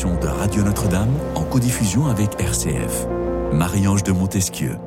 de Radio Notre-Dame en codiffusion avec RCF. Marie-Ange de Montesquieu.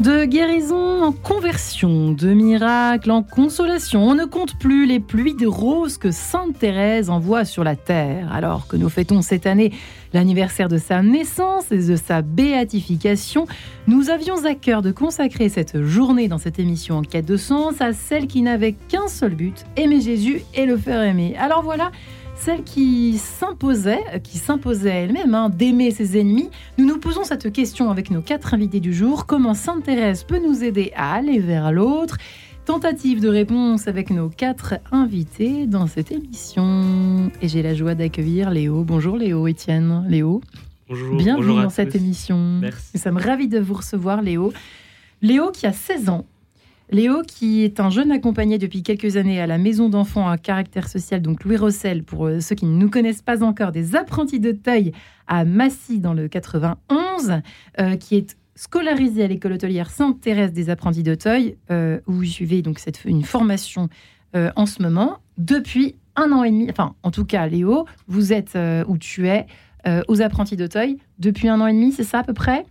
De guérison en conversion, de miracles en consolation, on ne compte plus les pluies de roses que Sainte Thérèse envoie sur la terre. Alors que nous fêtons cette année l'anniversaire de sa naissance et de sa béatification, nous avions à cœur de consacrer cette journée dans cette émission en quête de sens à celle qui n'avait qu'un seul but, aimer Jésus et le faire aimer. Alors voilà, celle qui s'imposait, qui s'imposait elle-même, hein, d'aimer ses ennemis. Nous nous posons cette question avec nos quatre invités du jour. Comment Sainte Thérèse peut nous aider à aller vers l'autre? Tentative de réponse avec nos quatre invités dans cette émission. Et j'ai la joie d'accueillir Léo. Bonjour Léo, Étienne. Léo. Bonjour. Bienvenue bonjour dans cette tous. émission. Merci. Nous sommes ravis de vous recevoir, Léo. Léo qui a 16 ans. Léo qui est un jeune accompagné depuis quelques années à la maison d'enfants à caractère social, donc Louis Rossel, pour euh, ceux qui ne nous connaissent pas encore, des apprentis de Teuil à Massy dans le 91, euh, qui est scolarisé à l'école hôtelière Sainte-Thérèse des apprentis de Teuil, euh, où vous suivez donc cette, une formation euh, en ce moment, depuis un an et demi, enfin en tout cas Léo, vous êtes où tu es aux apprentis d'Auteuil depuis un an et demi, c'est ça à peu près?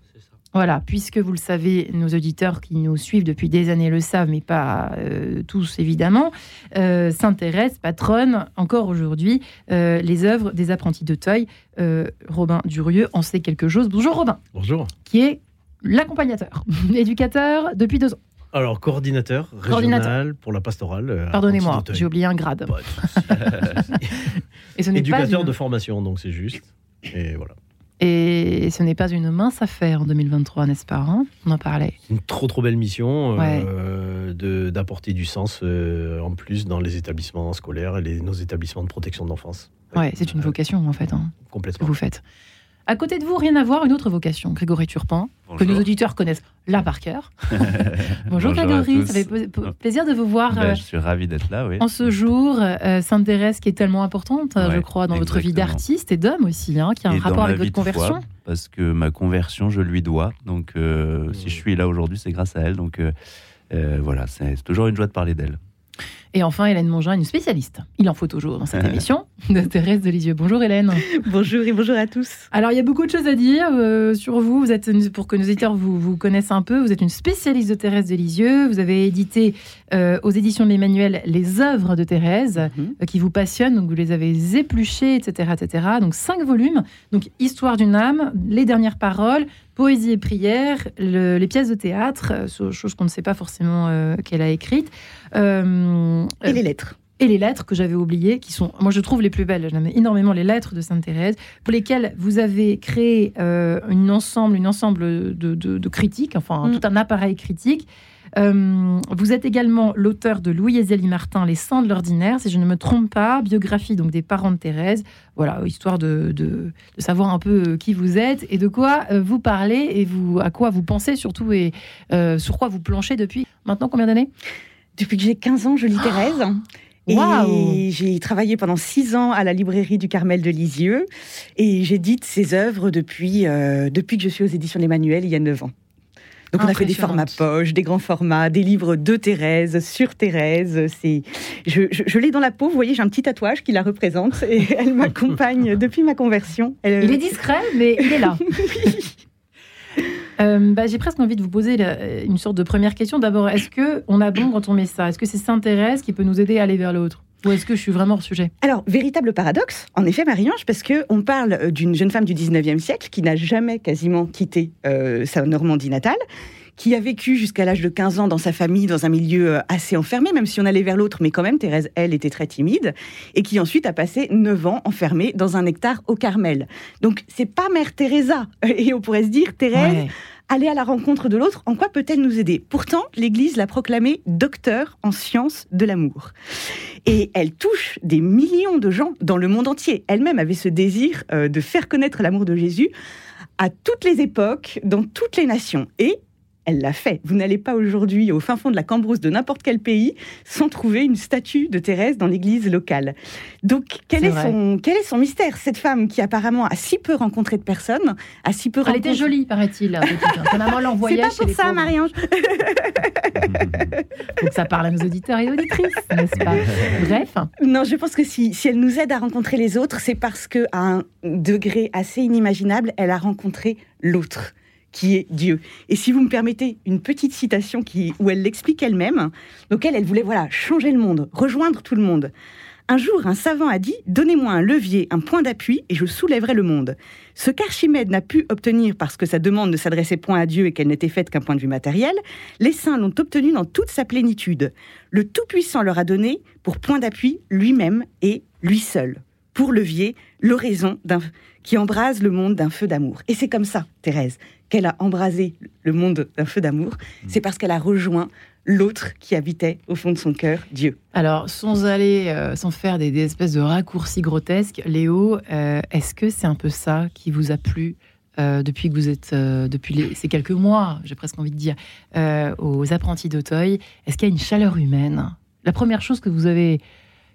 Voilà, puisque vous le savez, nos auditeurs qui nous suivent depuis des années le savent, mais pas euh, tous évidemment, euh, Sainte Thérèse patronne encore aujourd'hui euh, les œuvres des apprentis d'Auteuil. Euh, Robin Durieux en sait quelque chose. Bonjour Robin, Bonjour. qui est l'accompagnateur, éducateur depuis deux ans. Alors, coordinateur régional Coordinateur. pour la pastorale. Pardonnez-moi, j'ai oublié un grade. De. Et ce pas Éducateur une- de formation, donc c'est juste. Et voilà. Et ce n'est pas une mince affaire en 2023, n'est-ce pas hein? On en parlait. Une trop trop belle mission euh, d'apporter du sens euh, en plus dans les établissements scolaires et les- nos établissements de protection de l'enfance. Ouais, c'est une Euh, vocation en fait, hein, que Complètement. vous faites. À côté de vous, rien à voir, une autre vocation, Grégory Turpin, que nos auditeurs connaissent là par cœur. Bonjour, Bonjour Grégory, ça fait p- plaisir de vous voir Ben, euh, je suis ravi d'être là, oui. en ce jour. euh, Sainte Thérèse qui est tellement importante, euh, je crois, dans votre vie d'artiste et d'homme aussi, hein, qui a un Et rapport avec votre foi, conversion. parce que ma conversion, je lui dois. Donc, euh, si je suis là aujourd'hui, c'est grâce à elle. Donc, voilà, c'est toujours une joie de parler d'elle. Et enfin, Hélène Mongin, une spécialiste. Il en faut toujours dans cette émission de Thérèse de Lisieux. Bonjour Hélène. Bonjour et bonjour à tous. Alors, il y a beaucoup de choses à dire euh, sur vous. Vous êtes, une- pour que nos éditeurs vous, vous connaissent un peu, vous êtes une spécialiste de Thérèse de Lisieux. Vous avez édité euh, aux éditions de l'Emmanuel les œuvres de Thérèse euh, qui vous passionnent. Donc, vous les avez épluchées, etc., etc. Donc, cinq volumes. Donc, Histoire d'une âme, Les dernières paroles, Poésie et prière, le- les pièces de théâtre, euh, so- chose qu'on ne sait pas forcément euh, qu'elle a écrites. Euh, Et les lettres. et les lettres que j'avais oubliées, qui sont, moi je trouve les plus belles. J'aime énormément les lettres de Sainte Thérèse, pour lesquelles vous avez créé euh, une ensemble, une ensemble de, de- de critiques, enfin Mm. tout un appareil critique. Euh, vous êtes également l'auteur de Louis et Zélie Martin, Les Saints de l'ordinaire, si je ne me trompe pas, biographie donc des parents de Thérèse. Voilà, histoire de, de- de savoir un peu euh, qui vous êtes et de quoi vous parlez et vous, à quoi vous pensez surtout et euh, sur quoi vous planchez depuis maintenant combien d'années? Depuis que j'ai 15 ans, je lis Thérèse. Et j'ai travaillé pendant 6 ans à la librairie du Carmel de Lisieux. Et j'édite ses œuvres depuis, euh, depuis que je suis aux éditions d'Emmanuel, il y a 9 ans. Donc on a fait des formats poche, des grands formats, des livres de Thérèse, sur Thérèse. C'est, je, je, je l'ai dans la peau, vous voyez, j'ai un petit tatouage qui la représente et elle m'accompagne depuis ma conversion. Elle- Il est discret, mais il est là. Euh, bah, J'ai presque envie de vous poser la- une sorte de première question. D'abord, est-ce que on a bon quand on met ça? Est-ce que c'est Sainte Thérèse qui peut nous aider à aller vers l'autre Ou est-ce que je suis vraiment hors sujet? Alors, véritable paradoxe, en effet, Marie-Ange, parce que on parle euh, d'une jeune femme du 19e siècle qui n'a jamais quasiment quitté euh, sa Normandie natale, qui a vécu jusqu'à l'âge de 15 ans dans sa famille, dans un milieu euh, assez enfermé, même si on allait vers l'autre, mais quand même, Thérèse, elle, était très timide, et qui ensuite a passé 9 ans enfermée dans un hectare au Carmel. Donc, c'est pas Mère Teresa, et on pourrait se dire, Thérèse, Ouais. aller à la rencontre de l'autre, en quoi peut-elle nous aider? Pourtant, l'Église l'a proclamée docteur en sciences de l'amour. Et elle touche des millions de gens dans le monde entier. Elle-même avait ce désir euh, de faire connaître l'amour de Jésus à toutes les époques, dans toutes les nations. Et elle l'a fait. Vous n'allez pas aujourd'hui au fin fond de la Cambrousse de n'importe quel pays sans trouver une statue de Thérèse dans l'église locale. Donc, quel est, son, quel est son mystère Cette femme qui apparemment a si peu rencontré de personnes, a si peu Elle était jolie, paraît-il. Sa maman l'envoyait C'est pas pour ça, Marie-Ange. Faut que ça parle à nos auditeurs et auditrices, n'est-ce pas? Bref. Non, je pense que si, si elle nous aide à rencontrer les autres, c'est parce qu'à un degré assez inimaginable, elle a rencontré l'autre qui est Dieu. Et si vous me permettez une petite citation qui, où elle l'explique elle-même, donc elle, elle voulait voilà changer le monde, rejoindre tout le monde. Un jour, un savant a dit Donnez-moi un levier, un point d'appui, et je soulèverai le monde. Ce qu'Archimède n'a pu obtenir parce que sa demande ne s'adressait point à Dieu et qu'elle n'était faite qu'un point de vue matériel, les saints l'ont obtenu dans toute sa plénitude. Le Tout-Puissant leur a donné pour point d'appui lui-même et lui seul. Pour levier, l'oraison qui embrase le monde d'un feu d'amour. Et c'est comme ça, Thérèse, qu'elle a embrasé le monde d'un feu d'amour. Mm. C'est parce qu'elle a rejoint l'autre qui habitait au fond de son cœur, Dieu. Alors, sans aller, euh, sans faire des, espèces de raccourcis grotesques, Léo, euh, est-ce que c'est un peu ça qui vous a plu euh, depuis que vous êtes, depuis ces quelques mois, j'ai presque envie de dire, aux apprentis d'Auteuil Est-ce qu'il y a une chaleur humaine? La première chose que vous avez,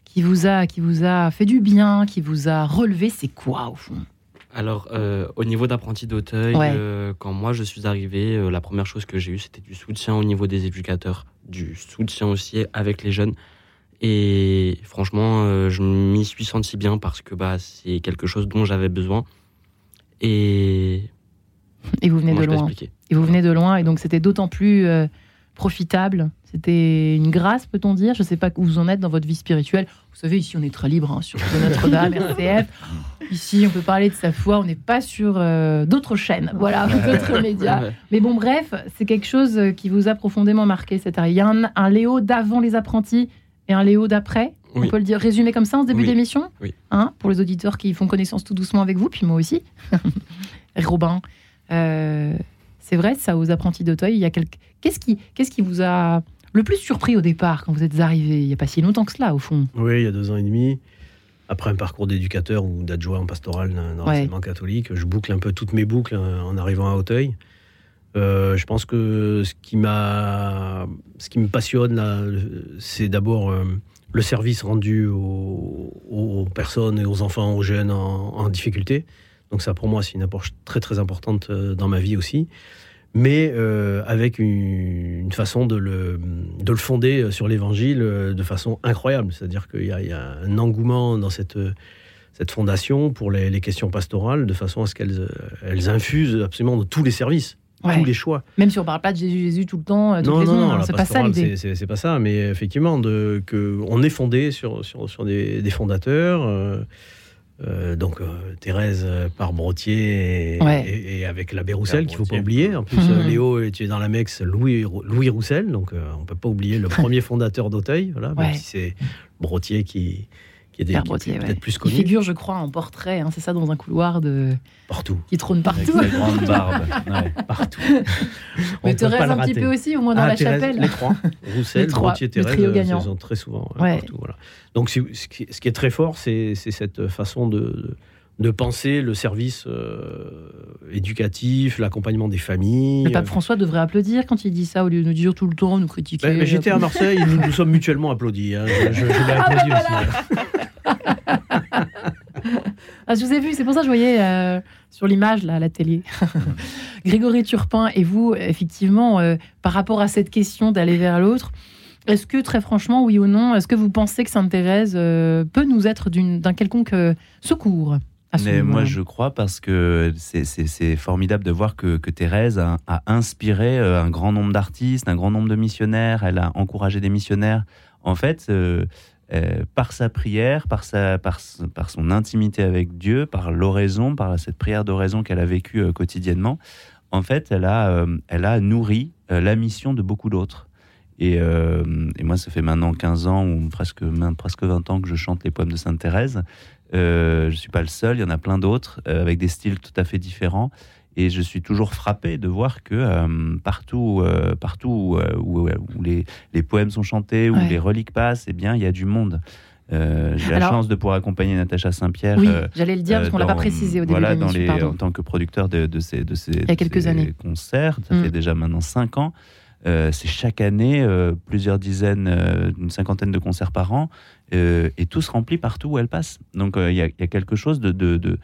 qui vous a, qui vous a fait du bien, qui vous a relevé, c'est quoi au fond? Alors, euh, au niveau d'apprenti d'Auteuil, euh, quand moi je suis arrivé, euh, la première chose que j'ai eue, c'était du soutien au niveau des éducateurs, du soutien aussi avec les jeunes. Et franchement, je m'y suis senti bien parce que bah, c'est quelque chose dont j'avais besoin. Et. Et vous venez de loin. Et vous venez de loin, et donc c'était d'autant plus profitable. C'était une grâce, peut-on dire Je ne sais pas où vous en êtes dans votre vie spirituelle. Vous savez, ici, on est très libre hein, sur Notre-Dame, RCF. Ici, on peut parler de sa foi. On n'est pas sur euh, d'autres chaînes, voilà, d'autres médias. Mais bon, bref, c'est quelque chose qui vous a profondément marqué cette année. Il y a un, Léo d'avant les apprentis et un Léo d'après. On peut le dire, résumer comme ça en ce début d'émission oui. hein, Pour les auditeurs qui font connaissance tout doucement avec vous, puis moi aussi. Robin, euh, c'est vrai, ça, aux apprentis d'Auteuil, il y a quelque... Qu'est-ce qui, qu'est-ce qui vous a le plus surpris au départ quand vous êtes arrivé Il n'y a pas si longtemps que cela, au fond. Oui, il y a deux ans et demi. Après un parcours d'éducateur ou d'adjoint en pastoral dans l'enseignement catholique, je boucle un peu toutes mes boucles hein, en arrivant à Auteuil. Euh, je pense que ce qui m'a, ce qui me passionne c'est d'abord euh, le service rendu aux, personnes et aux enfants, aux jeunes en difficulté. Donc ça, pour moi, c'est une approche très très importante euh, dans ma vie aussi. Mais euh, avec une, façon de le, de le fonder euh, sur l'Évangile de façon incroyable. C'est-à-dire qu'il y, y, a un engouement dans cette, cette fondation pour les, questions pastorales, de façon à ce qu'elles elles infusent absolument dans tous les services. Tous les choix. Même si on ne parle pas de Jésus, Jésus tout le temps, toutes non, les non, non, c'est pas ça l'idée. C'est pas ça, mais effectivement, de, que on est fondé sur, sur, sur des, des fondateurs. Euh, donc euh, Thérèse euh, par Brottier et, avec l'abbé Roussel qu'il ne faut pas oublier. En plus, mhm. Léo, tu es dans la Mex, Louis, Louis Roussel, donc on ne peut pas oublier le premier fondateur d'Auteuil, voilà, même si c'est Brottier qui, qui est, peut-être plus connu. Il figure, je crois, en portrait, hein, c'est ça, dans un couloir de... Partout. Qui trône partout. Avec grande barbe. partout. Mais Thérèse un petit peu aussi, au moins dans ah, la chapelle. Les trois. Roussel, Brottier, Thérèse, ils sont très souvent partout. Voilà. Donc, ce qui est très fort, c'est cette façon de, de penser le service euh, éducatif, l'accompagnement des familles. Le pape François devrait applaudir quand il dit ça au lieu de nous dire tout le temps, nous critiquer. Ben, j'étais à Marseille, nous nous sommes mutuellement applaudis. Hein. Je, l'ai ah, applaudi aussi. Hein. ah, je vous ai vu, c'est pour ça que je voyais euh, sur l'image là, à la télé. Grégory Turpin et vous, effectivement, euh, par rapport à cette question d'aller vers l'autre, est-ce que, très franchement, oui ou non, est-ce que vous pensez que Sainte Thérèse euh, peut nous être d'un quelconque euh, secours mais moi, je crois parce que c'est formidable de voir que, Thérèse a, inspiré euh, un grand nombre d'artistes, un grand nombre de missionnaires. Elle a encouragé des missionnaires. En fait, par sa prière, par, sa, par, par, son intimité avec Dieu, par l'oraison, par cette prière d'oraison qu'elle a vécue quotidiennement, en fait, elle a, elle a nourri la mission de beaucoup d'autres. Euh, et, moi, ça fait maintenant 15 ans ou presque, presque 20 ans que je chante les poèmes de Sainte Thérèse. Euh, je ne suis pas le seul, il y en a plein d'autres euh, avec des styles tout à fait différents. Et je suis toujours frappé de voir que partout, partout où, les, poèmes sont chantés, où les reliques passent, eh bien, il y a du monde. J'ai la chance de pouvoir accompagner Natacha Saint-Pierre. Oui, j'allais le dire parce qu'on ne l'a pas précisé au début voilà, de dans les, En tant que producteur de, de ces, de ces, Il y a quelques années. concerts, ça fait mm. déjà maintenant cinq ans. Euh, c'est chaque année euh, plusieurs dizaines, euh, une cinquantaine de concerts par an, et tous remplis partout où elle passe. Donc il y, a quelque chose de, de,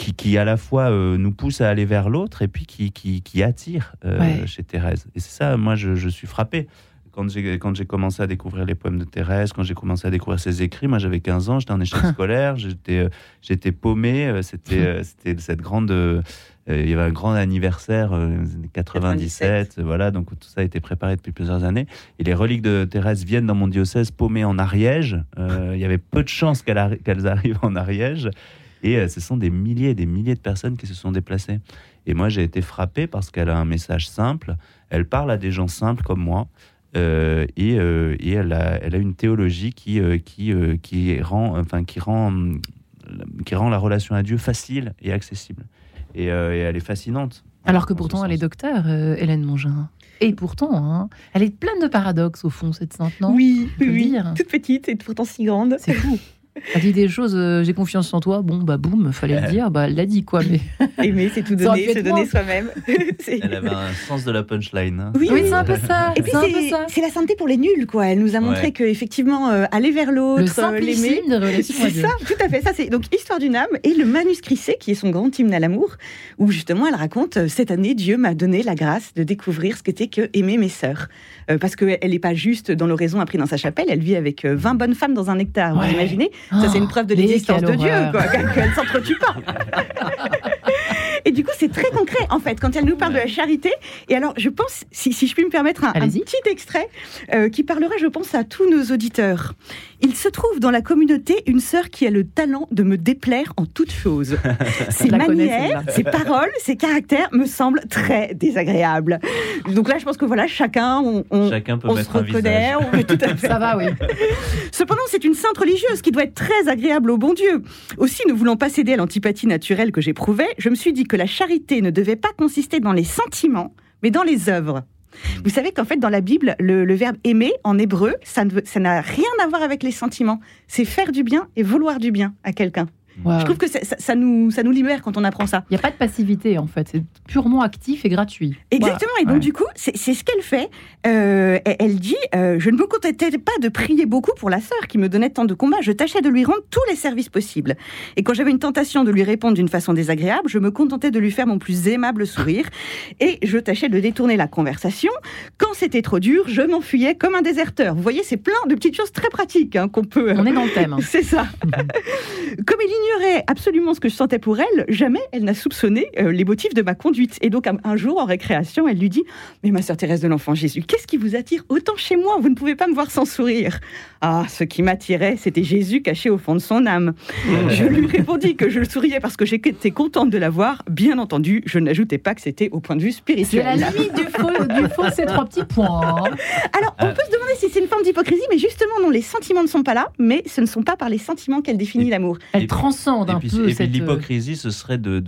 qui, qui, à la fois nous pousse à aller vers l'autre et puis qui, qui, qui attire chez Thérèse. Et c'est ça, moi, je, je suis frappé quand j'ai quand j'ai commencé à découvrir les poèmes de Thérèse, quand j'ai commencé à découvrir ses écrits, moi j'avais 15 ans, j'étais en échec scolaire, j'étais j'étais paumé, c'était c'était cette grande euh, il y avait un grand anniversaire, 97, euh, voilà, donc tout ça a été préparé depuis plusieurs années. Et les reliques de Thérèse viennent dans mon diocèse paumées en Ariège. Euh, il y avait peu de chances qu'elles arrivent en Ariège. Et ce sont des milliers et des milliers de personnes qui se sont déplacées. Et moi, j'ai été frappé parce qu'elle a un message simple. Elle parle à des gens simples comme moi. et, et elle, a, elle, a, une théologie qui, qui, qui, rend, enfin, qui, rend, qui rend la relation à Dieu facile et accessible. Euh, et, elle est fascinante. Alors que pourtant, elle est docteur, euh, Hélène Mongin. Et pourtant, hein, elle est pleine de paradoxes au fond, cette sainte, non? Oui, oui, toute petite et pourtant si grande. C'est fou. Elle dit des choses, euh, j'ai confiance en toi. Bon, bah boum, fallait le dire. Bah, elle l'a dit, quoi. Mais... Aimer, c'est tout donner, se donner soi-même. elle avait un sens de la punchline. Hein. Oui, c'est un peu ça. Et puis, c'est la santé pour les nuls, quoi. Elle nous a montré que, effectivement, euh, aller vers l'autre, l'aimer. C'est ça, tout à fait. Ça, c'est donc Histoire d'une âme et le manuscrit C, qui est son grand hymne à l'amour, où justement, elle raconte euh, Cette année, Dieu m'a donné la grâce de découvrir ce qu'était que aimer mes sœurs. parce qu'elle n'est pas juste dans l'oraison appris dans sa chapelle, elle vit avec 20 bonnes femmes dans un hectare. Vous imaginez Ça, c'est une preuve de l'existence de Dieu, qu'elle ne s'entretue pas. Et du coup, c'est très concret, en fait, quand elle nous parle de la charité. Et alors, je pense, si, je puis me permettre un, petit extrait euh, qui parlera, je pense, à tous nos auditeurs. Il se trouve dans la communauté une sœur qui a le talent de me déplaire en toutes choses. Ses manières, ses paroles, ses caractères me semblent très désagréables. Donc là, je pense que voilà, chacun, on, chacun peut on mettre se reconnaît. On tout à fait. Ça va, oui. Cependant, c'est une sainte religieuse qui doit être très agréable au bon Dieu. Aussi, ne voulant pas céder à l'antipathie naturelle que j'éprouvais, je me suis dit que la charité ne devait pas consister dans les sentiments, mais dans les œuvres. Vous savez qu'en fait, dans la Bible, le, verbe aimer en hébreu, ça n'a rien à voir avec les sentiments. C'est faire du bien et vouloir du bien à quelqu'un. Je trouve que ça, nous, ça nous libère quand on apprend ça. Il n'y a pas de passivité en fait, c'est purement actif et gratuit. Exactement, et donc du coup, c'est ce qu'elle fait. Euh, elle dit euh, Je ne me contentais pas de prier beaucoup pour la sœur qui me donnait tant de combats, je tâchais de lui rendre tous les services possibles. Et quand j'avais une tentation de lui répondre d'une façon désagréable, je me contentais de lui faire mon plus aimable sourire et je tâchais de détourner la conversation. Quand c'était trop dur, je m'enfuyais comme un déserteur. Vous voyez, c'est plein de petites choses très pratiques hein, qu'on peut. On est dans le thème. c'est ça. comme il ignorait absolument ce que je sentais pour elle, jamais elle n'a soupçonné euh, les motifs de ma conduite. Et donc un, jour, en récréation, elle lui dit Mais ma sœur Thérèse de l'Enfant Jésus, qu'est-ce qui vous attire autant chez moi? Vous ne pouvez pas me voir sans sourire. Ah, ce qui m'attirait, c'était Jésus caché au fond de son âme. je lui répondis que je souriais parce que j'étais contente de la voir. Bien entendu, je n'ajoutais pas que c'était au point de vue spirituel. C'est la limite du faux, du faux ces trois petits points. Hein. Alors, on peut se demander si c'est une forme d'hypocrisie, mais justement, non, les sentiments ne sont pas là, mais ce ne sont pas par les sentiments qu'elle définit l'amour. Elle transcende un peu et l'hypocrisie, ce serait de,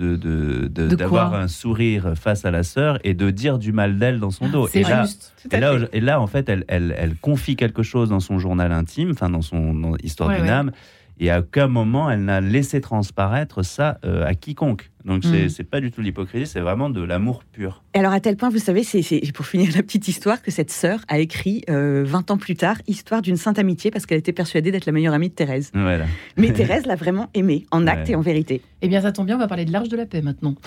d'avoir un sourire face à la sœur et de dire du mal d'elle dans son dos. Et là, et, là, et là, en fait, elle, elle, elle, confie quelque chose dans son journal intime, enfin dans son histoire d'une âme, et à aucun moment elle n'a laissé transparaître ça euh, à quiconque. Donc c'est n'est mm. pas du tout l'hypocrisie, c'est vraiment de l'amour pur. Et alors à tel point, vous savez, c'est pour finir la petite histoire, que cette sœur a écrit 20 euh, ans plus tard, Histoire d'une sainte amitié, parce qu'elle était persuadée d'être la meilleure amie de Thérèse. Voilà. Mais Thérèse l'a vraiment aimée, en acte et en vérité. Eh bien ça tombe bien, on va parler de l'Arche de la Paix maintenant.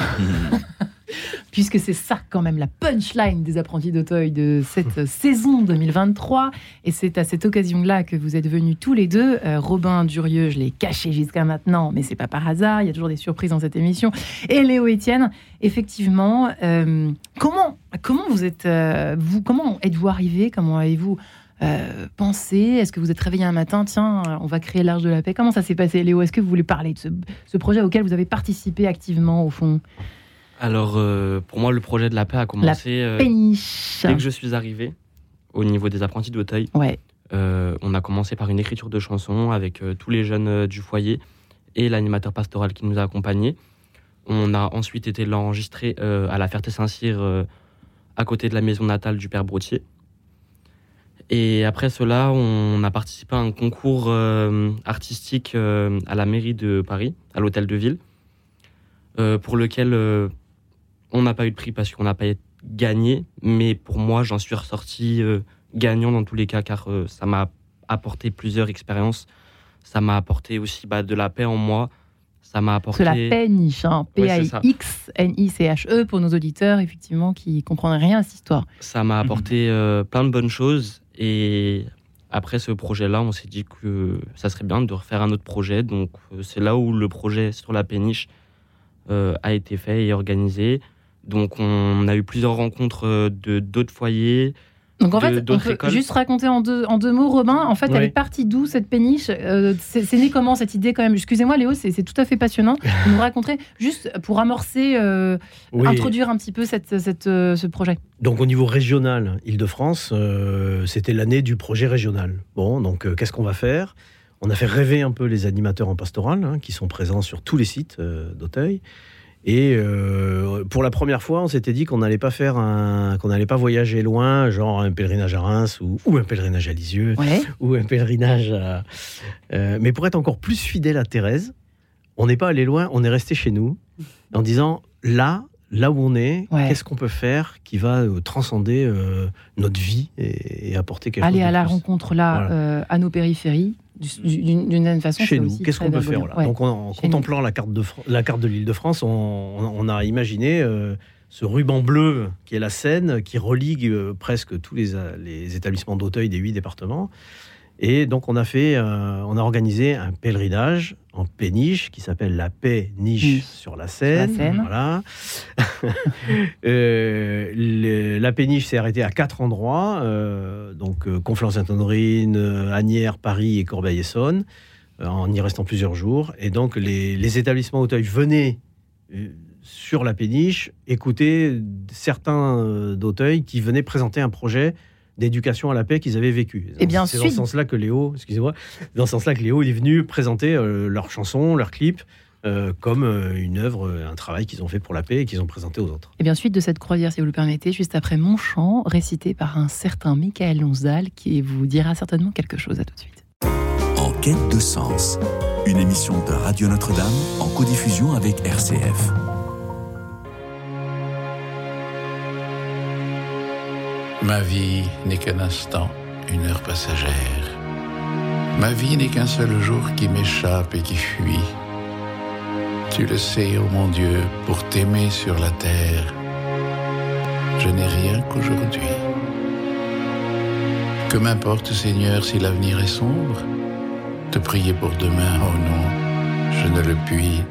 puisque c'est ça quand même la punchline des apprentis d'Auteuil de cette saison 2023. Et c'est à cette occasion-là que vous êtes venus tous les deux. Euh, Robin Durieux, je l'ai caché jusqu'à maintenant, mais c'est pas par hasard. Il y a toujours des surprises dans cette émission. Et Léo Etienne, effectivement, euh, comment comment vous êtes euh, vous comment êtes-vous arrivé Comment avez-vous pensé? Est-ce que vous êtes réveillé un matin Tiens, on va créer l'Arche de la Paix? Comment ça s'est passé, Léo? Est-ce que vous voulez parler de ce projet auquel vous avez participé activement, au fond? Alors, euh, pour moi, le projet de la paix a commencé euh, dès que je suis arrivé au niveau des apprentis d'Auteuil. Ouais. Euh, on a commencé par une écriture de chansons avec tous les jeunes du foyer et l'animateur pastoral qui nous a accompagnés. On a ensuite été l'enregistrer à la Ferté-Saint-Cyr, à côté de la maison natale du père Brotier. Et après cela, on a participé à un concours artistique à la mairie de Paris, à l'hôtel de ville, pour lequel on n'a pas eu de prix parce qu'on n'a pas gagné. Mais pour moi, j'en suis ressorti gagnant dans tous les cas, car ça m'a apporté plusieurs expériences. Ça m'a apporté aussi bah, de la paix en moi. Ça m'a apporté. C'est la péniche, hein. P-A-I-X-N-I-C-H-E pour nos auditeurs, effectivement, qui comprennent rien à cette histoire. Ça m'a apporté euh, plein de bonnes choses. Et après ce projet-là, on s'est dit que ça serait bien de refaire un autre projet. Donc, euh, c'est là où le projet sur la péniche euh, a été fait et organisé. Donc, on a eu plusieurs rencontres de d'autres foyers, donc en fait, on peut juste raconter en deux, en deux mots, Robin. En fait, elle est partie d'où cette péniche? Euh, C'est né comment cette idée quand même? Excusez-moi, Léo, c'est tout à fait passionnant. Vous nous raconterez juste pour amorcer, euh, introduire un petit peu cette, cette, euh, ce projet. Donc au niveau régional, Île-de-France, c'était l'année du projet régional. Bon, donc qu'est-ce qu'on va faire? On a fait rêver un peu les animateurs en pastoral, hein, qui sont présents sur tous les sites d'Auteuil. Et euh, pour la première fois, on s'était dit qu'on n'allait pas faire un, qu'on n'allait pas voyager loin, genre un pèlerinage à Reims ou, un pèlerinage à Lisieux ou un pèlerinage à. Euh, mais pour être encore plus fidèle à Thérèse, on n'est pas allé loin, on est resté chez nous en disant là, là où on est, qu'est-ce qu'on peut faire qui va euh, transcender notre vie et, apporter quelque chose. Aller à la rencontre là, à nos périphéries, d'une certaine façon. Chez nous, qu'est-ce qu'on peut faire Donc, en, contemplant la carte de, la carte de l'île de France, on, a imaginé euh, ce ruban bleu qui est la Seine, qui religue euh, presque tous les, les établissements d'Auteuil des huit départements. Et donc, on a fait, euh, on a organisé un pèlerinage en péniche qui s'appelle la péniche sur la Seine. La Voilà. euh, la péniche s'est arrêtée à quatre endroits, euh, donc euh, Conflans-Sainte-Honorine, Agnières, Paris et Corbeil-Essonne, en y restant plusieurs jours. Et donc, les, les établissements Auteuil venaient sur la péniche écouter certains d'Auteuil qui venaient présenter un projet d'éducation à la paix qu'ils avaient vécu. Et bien c'est dans ce sens-là que Léo, excusez-moi, dans ce sens-là que Léo est venu présenter euh, leurs chansons, leurs clips. Euh, comme euh, une œuvre, un travail qu'ils ont fait pour la paix et qu'ils ont présenté aux autres. Et bien suite de cette croisière, si vous le permettez, juste après mon chant, récité par un certain Michael Lonsdal, qui vous dira certainement quelque chose. À tout de suite. En quête de sens, une émission de Radio Notre-Dame en codiffusion avec RCF. Ma vie n'est qu'un instant, une heure passagère. Ma vie n'est qu'un seul jour qui m'échappe et qui fuit. Tu le sais, ô mon Dieu, pour t'aimer sur la terre, je n'ai rien qu'aujourd'hui. Que m'importe, Seigneur, si l'avenir est sombre? Te prier pour demain, oh non, je ne le puis.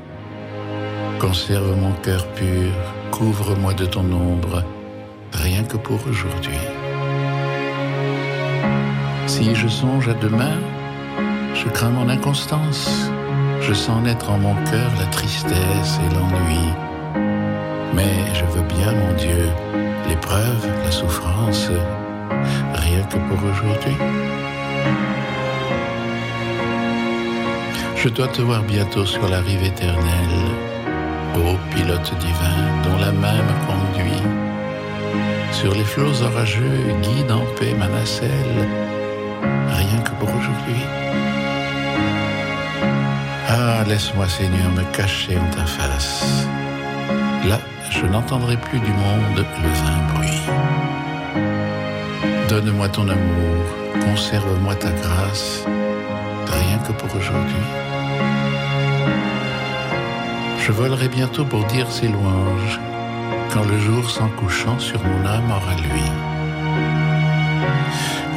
Conserve mon cœur pur, couvre-moi de ton ombre rien que pour aujourd'hui. Si je songe à demain, je crains mon inconstance, je sens naître en mon cœur la tristesse et l'ennui. Mais je veux bien, mon Dieu, l'épreuve, la souffrance, rien que pour aujourd'hui. Je dois te voir bientôt sur la rive éternelle, ô pilote divin dont la main me conduit sur les flots orageux, guide en paix ma nacelle, rien que pour aujourd'hui. Ah, laisse-moi, Seigneur, me cacher en ta face. Là, je n'entendrai plus du monde le vain bruit. Donne-moi ton amour, conserve-moi ta grâce, rien que pour aujourd'hui. Je volerai bientôt pour dire ses louanges quand le jour s'en couchant sur mon âme aura lui.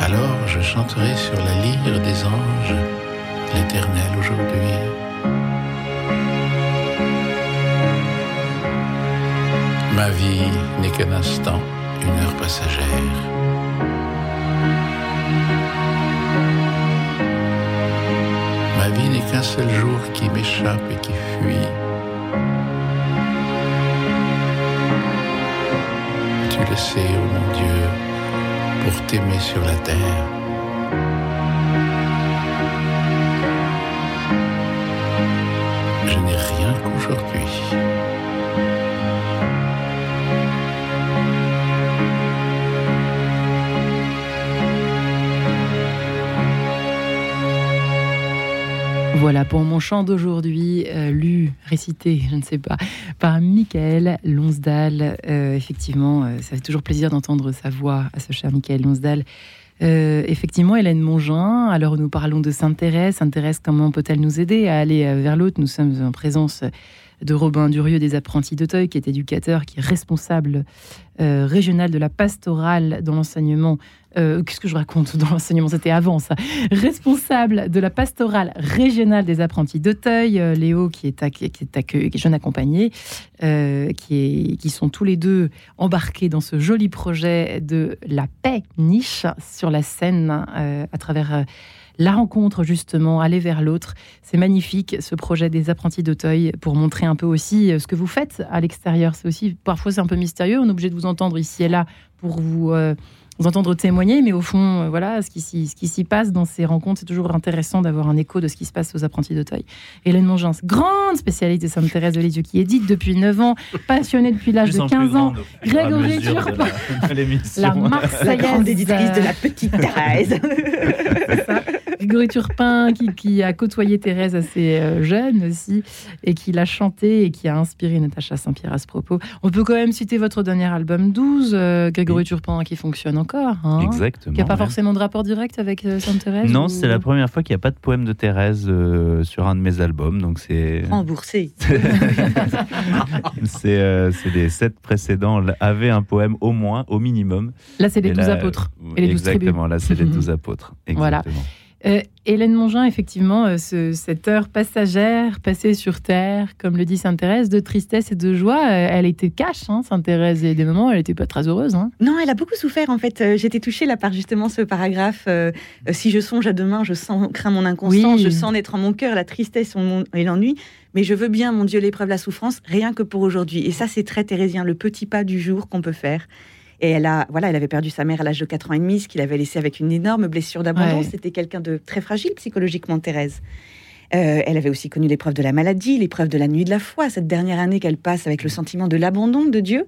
Alors je chanterai sur la lyre des anges l'éternel aujourd'hui. Ma vie n'est qu'un instant, une heure passagère. Ma vie n'est qu'un seul jour qui m'échappe et qui fuit. ô mon Dieu, pour t'aimer sur la terre. Je n'ai rien qu'aujourd'hui. Voilà pour mon chant d'aujourd'hui, euh, lu, récité, je ne sais pas, Michael Lonsdal. Euh, effectivement, euh, ça fait toujours plaisir d'entendre sa voix à ce cher Michael Lonsdal. effectivement, Hélène Mongin, alors nous parlons de Sainte-Thérèse. Sainte-Thérèse, comment peut-elle nous aider à aller vers l'autre? Nous sommes en présence de Robin Durieux des apprentis d'Auteuil, qui est éducateur, qui est responsable régional de la pastorale dans l'enseignement euh, qu'est-ce que je raconte dans l'enseignement? C'était avant ça. Responsable de la pastorale régionale des apprentis d'Auteuil, euh, Léo qui est, qui est, qui est jeune accompagné, euh, qui, est, qui sont tous les deux embarqués dans ce joli projet de la paix niche sur la scène à travers la rencontre, justement, aller vers l'autre. C'est magnifique, ce projet des apprentis d'Auteuil, pour montrer un peu aussi ce que vous faites à l'extérieur. C'est aussi, parfois, c'est un peu mystérieux. On est obligé de vous entendre ici et là pour vous vous entendre témoigner, mais au fond, euh, voilà, ce qui, s'y passe dans ces rencontres, c'est toujours intéressant d'avoir un écho de ce qui se passe aux apprentis d'Auteuil. Hélène Mongens, grande spécialiste de Sainte-Thérèse de Lisieux, qui édite depuis 9 ans, passionnée depuis l'âge de 15 ans. Grégory Turpin, la, Marseillaise. grande éditrice de la petite Thérèse. Grégory Turpin, qui, a côtoyé Thérèse assez euh, jeune aussi, et qui l'a chanté et qui a inspiré Natacha Saint-Pierre à ce propos. On peut quand même citer votre dernier album 12, euh, Grégory Turpin, qui fonctionne encore. Hein, Exactement. Qui n'a pas forcément de rapport direct avec euh, Sainte-Thérèse Non, c'est la première fois qu'il n'y a pas de poème de Thérèse sur un de mes albums, donc c'est... Remboursé. c'est les sept précédents avaient un poème au moins, au minimum. Là, c'est les douze apôtres. Et les Exactement, là, c'est les douze apôtres. Exactement. Voilà. Euh, Hélène Mongin, effectivement, euh, cette heure passagère passée sur Terre, comme le dit Sainte-Thérèse, de tristesse et de joie, euh, elle était cache, hein, Sainte-Thérèse, et des moments, elle n'était pas très heureuse. Hein. Non, elle a beaucoup souffert, en fait. J'étais touchée là par justement ce paragraphe. si je songe à demain, je sens, crains mon inconscience, je sens naître en mon cœur la tristesse et l'ennui, mais je veux bien, mon Dieu, l'épreuve, la souffrance, rien que pour aujourd'hui. Et ça, c'est très thérésien, le petit pas du jour qu'on peut faire. Et elle a, voilà, elle avait perdu sa mère à l'âge de 4 ans et demi, ce qui l'avait laissé avec une énorme blessure d'abandon. C'était quelqu'un de très fragile psychologiquement, Thérèse. Euh, elle avait aussi connu l'épreuve de la maladie, l'épreuve de la nuit de la foi, cette dernière année qu'elle passe avec le sentiment de l'abandon de Dieu.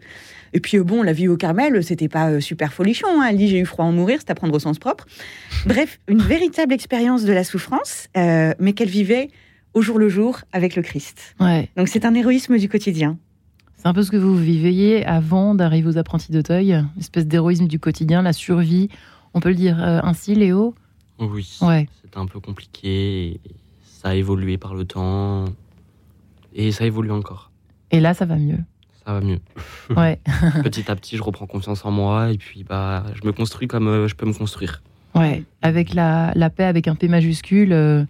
Et puis, euh, bon, la vie au Carmel, c'était pas euh, super folichon. Hein. Elle dit J'ai eu froid en mourir, c'est à prendre au sens propre. Bref, une véritable expérience de la souffrance, mais qu'elle vivait au jour le jour avec le Christ. Donc, c'est un héroïsme du quotidien. C'est un peu ce que vous viviez avant d'arriver aux apprentis d'Auteuil, une espèce d'héroïsme du quotidien, la survie. On peut le dire euh, ainsi, Léo? Oui. Ouais. C'était un peu compliqué. ça a évolué par le temps. Et ça évolue encore. Et là, ça va mieux. Ça va mieux. Ouais. petit à petit, je reprends confiance en moi et puis bah, je me construis comme euh, je peux me construire. Ouais. Avec la, la paix, avec un P majuscule euh,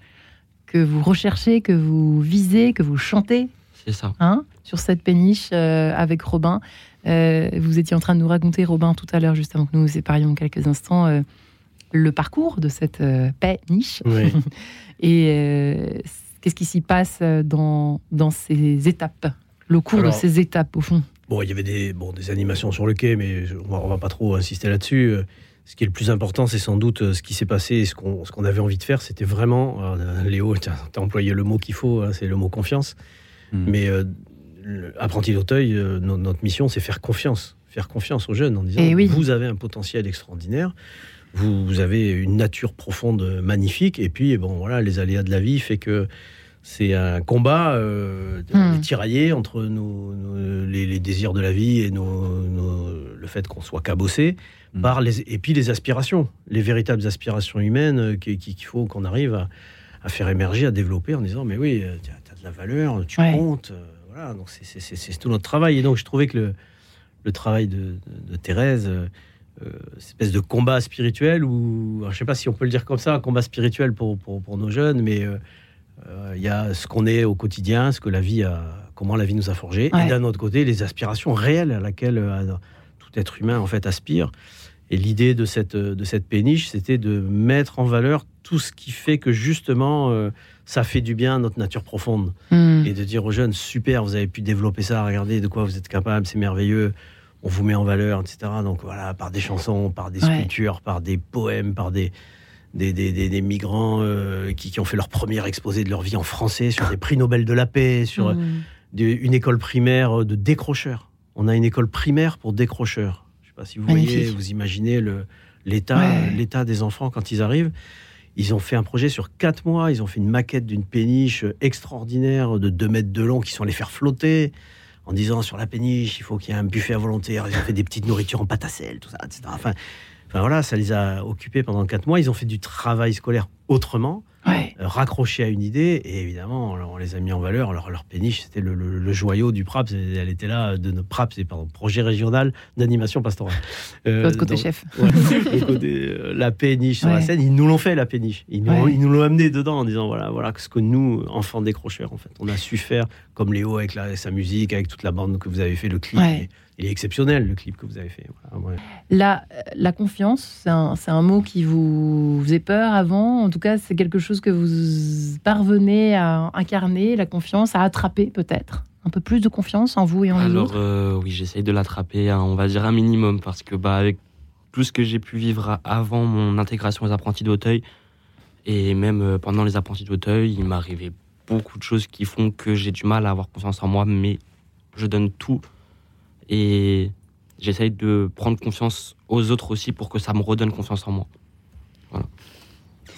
que vous recherchez, que vous visez, que vous chantez. C'est ça. Hein? Sur cette péniche euh, avec Robin. Euh, vous étiez en train de nous raconter, Robin, tout à l'heure, juste avant que nous nous séparions quelques instants, euh, le parcours de cette péniche. Et qu'est-ce qui s'y passe dans, dans ces étapes, le cours de ces étapes, au fond? Bon, il y avait des, bon, des animations sur le quai, mais on va, va pas trop insister là-dessus. Ce qui est le plus important, c'est sans doute ce qui s'est passé et ce qu'on qu'on avait envie de faire. C'était vraiment, Léo, tu as, employé le mot qu'il faut, hein, c'est le mot confiance. Hmm. Mais apprenti d'Auteuil, euh, notre mission, c'est faire confiance. Faire confiance aux jeunes en disant eh vous avez un potentiel extraordinaire, vous, avez une nature profonde magnifique, et puis bon voilà, les aléas de la vie fait que c'est un combat euh, hmm. tiraillé entre nos, les, désirs de la vie et le fait qu'on soit cabossé hmm. par les et puis les aspirations, les véritables aspirations humaines euh, qu'il faut qu'on arrive à, faire émerger, à développer en disant mais oui, tu as, de la valeur, tu comptes donc c'est tout notre travail. Et donc je trouvais que le, travail de, Thérèse, euh, euh, espèce de combat spirituel, ou je ne sais pas si on peut le dire comme ça, un combat spirituel pour, pour, nos jeunes, mais euh, il y a ce qu'on est au quotidien, ce que la vie a, comment la vie nous a forgé, et d'un autre côté, les aspirations réelles à laquelle tout être humain en fait aspire. Et l'idée de cette, de cette péniche, c'était de mettre en valeur tout ce qui fait que justement ça fait du bien à notre nature profonde. Hmm. Et de dire aux jeunes, super, vous avez pu développer ça, regardez de quoi vous êtes capable, c'est merveilleux, on vous met en valeur, etc. Donc voilà, par des chansons, par des sculptures, par des poèmes, par des, des, des, des, migrants euh, qui, qui, ont fait leur premier exposé de leur vie en français, sur des prix Nobel de la paix, sur hmm. une école primaire de décrocheurs. On a une école primaire pour décrocheurs. Je ne sais pas si vous voyez, vous imaginez l'état l'état des enfants quand ils arrivent Ils ont fait un projet sur quatre mois. Ils ont fait une maquette d'une péniche extraordinaire de 2 mètres de long qui sont allés faire flotter en disant sur la péniche, il faut qu'il y ait un buffet à volonté. Ils ont fait des petites nourritures en pâte à sel, tout ça, etc. Enfin, enfin voilà, ça les a occupés pendant quatre mois. Ils ont fait du travail scolaire autrement. Ouais. Euh, raccrochés à une idée. Et évidemment, on les a mis en valeur. Leur, leur péniche, c'était le, le- le joyau du PRAPS. Et Elle était là de notre PRAPS, c'est pardon, projet régional d'animation pastorale. Euh, L'autre côté donc- chef. Ouais, le côté, euh, la péniche sur la scène, ils nous l'ont fait la péniche. Ils nous, l'ont amené dedans en disant voilà, voilà ce que nous, enfants décrocheurs, en fait, on a su faire comme Léo avec la- sa musique, avec toute la bande que vous avez fait, le clip. Il est exceptionnel le clip que vous avez fait. Voilà, ouais. La, la confiance, c'est un, mot qui vous faisait peur avant. En tout cas, c'est quelque chose que vous parvenez à incarner, la confiance, à attraper peut-être. Un peu plus de confiance en vous et en les Alors autres. euh, oui, j'essaye de l'attraper, on va dire un minimum, parce que bah, avec tout ce que j'ai pu vivre avant mon intégration aux apprentis d'Auteuil, et même euh, pendant les apprentis d'Auteuil, il m'arrivait beaucoup de choses qui font que j'ai du mal à avoir confiance en moi, mais je donne tout, et j'essaye de prendre confiance aux autres aussi pour que ça me redonne confiance en moi.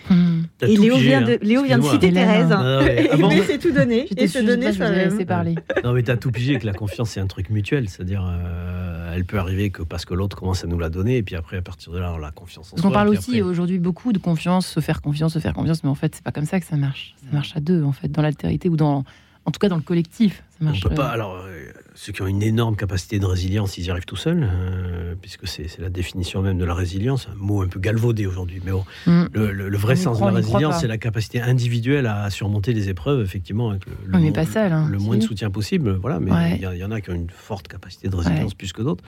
Hmm. T'as Et tout Léo pigé, vient hein. de, Léo vient de citer Hélène. Thérèse. Mais- ah bon Mais c'est tout donné. Et se donner soi-même. parler. Non, mais t'as tout pigé que la confiance, c'est un truc mutuel. C'est-à-dire, euh, elle peut arriver que parce que l'autre commence à nous la donner, et puis après, à partir de là, on a confiance en Parce soi. qu'on parle aussi après- aujourd'hui beaucoup de confiance, se faire confiance, se faire confiance, mais en fait, c'est pas comme ça que ça marche. Ça marche à deux, en fait, dans l'altérité ou dans, en tout cas, dans le collectif. Ça On marche. peut pas. euh, Alors, euh, ceux qui ont une énorme capacité de résilience, ils y arrivent tout seuls, euh, puisque c'est la définition même de la résilience, un mot un peu galvaudé aujourd'hui. Mais bon, hmm. le, le- le vrai On sens croit, de la résilience, c'est la capacité individuelle à surmonter les épreuves, effectivement, avec le, le Oui, mais moins- pas seul, hein, moins de soutien possible. Voilà, mais Ouais. il y, en a qui ont une forte capacité de résilience plus que d'autres.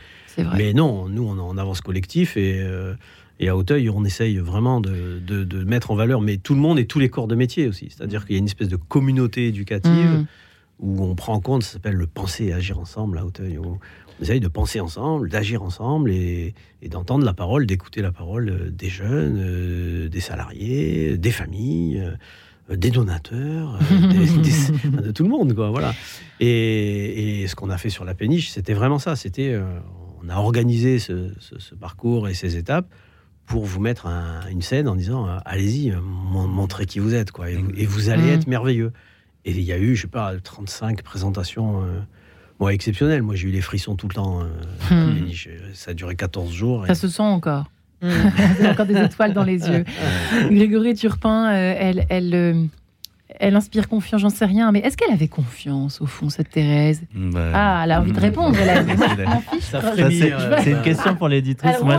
Mais non, nous, on, avance collectif et, euh, et à Auteuil, on essaye vraiment de, de- de mettre en valeur, mais tout le monde et tous les corps de métier aussi. C'est-à-dire qu'il y a une espèce de communauté éducative Hmm. Où on prend en compte, ça s'appelle le penser et agir ensemble à Auteuil. où on essaye de penser ensemble, d'agir ensemble et, et d'entendre la parole, d'écouter la parole euh, des jeunes, euh, des salariés, des familles. euh, des donateurs, euh, des- des- enfin, de tout le monde, quoi. Voilà. Et, et ce qu'on a fait sur la péniche, c'était vraiment ça. C'était, on a organisé ce, ce- ce parcours et ces étapes pour vous mettre un- une scène en disant, allez-y, mon- montrez qui vous êtes, quoi. Et, vous- et vous allez Mhm. être merveilleux. Et il y a eu, je sais pas, 35 présentations. euh, bon, exceptionnelles. Moi, j'ai eu les frissons tout le temps. euh, Hmm. Ça a duré 14 jours. et- Ça se sent encore. Mm. Il y a encore des étoiles dans les yeux. Grégory Turpin, euh, elle, elle, euh, elle inspire confiance, j'en sais rien, mais est-ce qu'elle avait confiance au fond, cette Thérèse? Bah, Ah, elle a envie de répondre, elle frémit, c'est une question pour l'éditrice. Moi,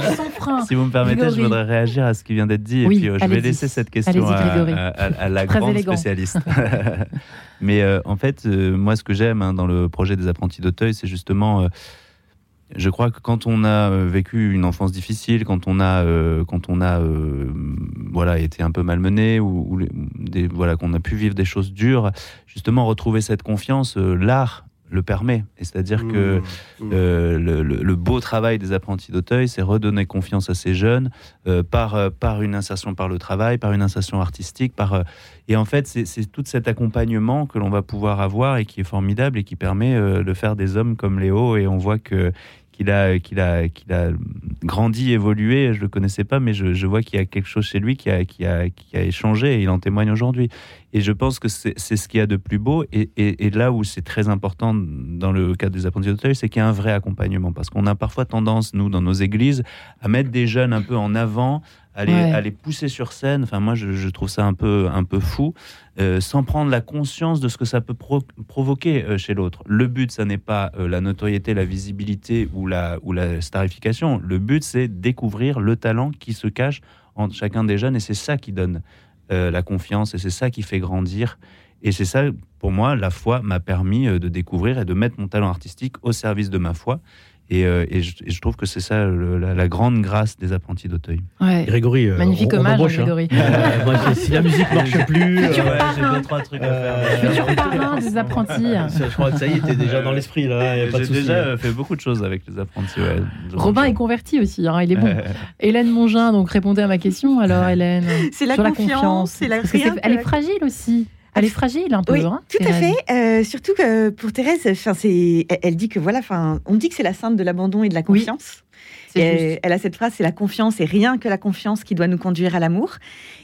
si vous me permettez, Grégory. je voudrais réagir à ce qui vient d'être dit. Oui, et puis, euh, je vais laisser cette question à, à- à- à la Très grande élégant. spécialiste. Mais euh, en fait, euh, moi, ce que j'aime hein, dans le projet des apprentis d'Auteuil, c'est justement. Je crois que quand on a euh, vécu une enfance difficile, quand on a, euh, quand on a, euh, voilà, été un peu malmené ou, ou des, voilà, qu'on a pu vivre des choses dures, justement retrouver cette confiance, euh, l'art le permet. Et c'est-à-dire que Mmh. euh, le, le- le beau travail des apprentis d'Auteuil, c'est redonner confiance à ces jeunes euh, par, euh, par une insertion par le travail, par une insertion artistique. Par, et en fait, c'est tout cet accompagnement que l'on va pouvoir avoir et qui est formidable et qui permet de faire des hommes comme Léo. Et on voit que qu'il a, qu'il a, qu'il a grandi, évolué. Je le connaissais pas, mais je, je vois qu'il y a quelque chose chez lui qui a, qui a, qui a échangé et il en témoigne aujourd'hui. Et je pense que c'est ce qu'il y a de plus beau. Et, et- et là où c'est très important dans le cadre des apprentis d'Auteuil, c'est qu'il y a un vrai accompagnement. Parce qu'on a parfois tendance, nous, dans nos églises, à mettre des jeunes un peu en avant, à les, Ouais. à les pousser sur scène. Enfin, moi, je, je trouve ça un peu, un peu fou, euh, sans prendre la conscience de ce que ça peut pro- provoquer euh, chez l'autre. Le but, ça n'est pas euh, la notoriété, la visibilité ou la, ou la starification. Le but, c'est découvrir le talent qui se cache en chacun des jeunes. Et c'est ça qui donne euh, la confiance et c'est ça qui fait grandir. Et c'est ça, pour moi, la foi m'a permis euh, de découvrir et de mettre mon talent artistique au service de ma foi. Et, euh, et je, et je trouve que c'est ça le- la, la grande grâce des apprentis d'Auteuil. Ouais. Grégory, euh, Magnifique on- on hommage, embauche, hein. Grégory. Euh, moi, si- la musique marche plus, euh, parrain. j'ai deux, trois trucs à faire. Futur parrain des apprentis. ça, je crois que ça y est, t'es déjà dans l'esprit là. y a pas de J'ai déjà fait beaucoup de choses avec les apprentis. ouais. Robin est converti aussi, hein, il est bon. Hélène Mongin, donc répondez à ma question alors, Hélène. C'est la confiance, c'est la que Elle est fragile aussi. Elle est fragile un peu. Oui, hein, tout à fait. Euh, surtout que pour Thérèse, enfin, c'est, elle- elle dit que voilà, enfin, on dit que c'est la sainte de l'abandon et de la Oui. confiance. Et elle a cette phrase, c'est la confiance et rien que la confiance qui doit nous conduire à l'amour.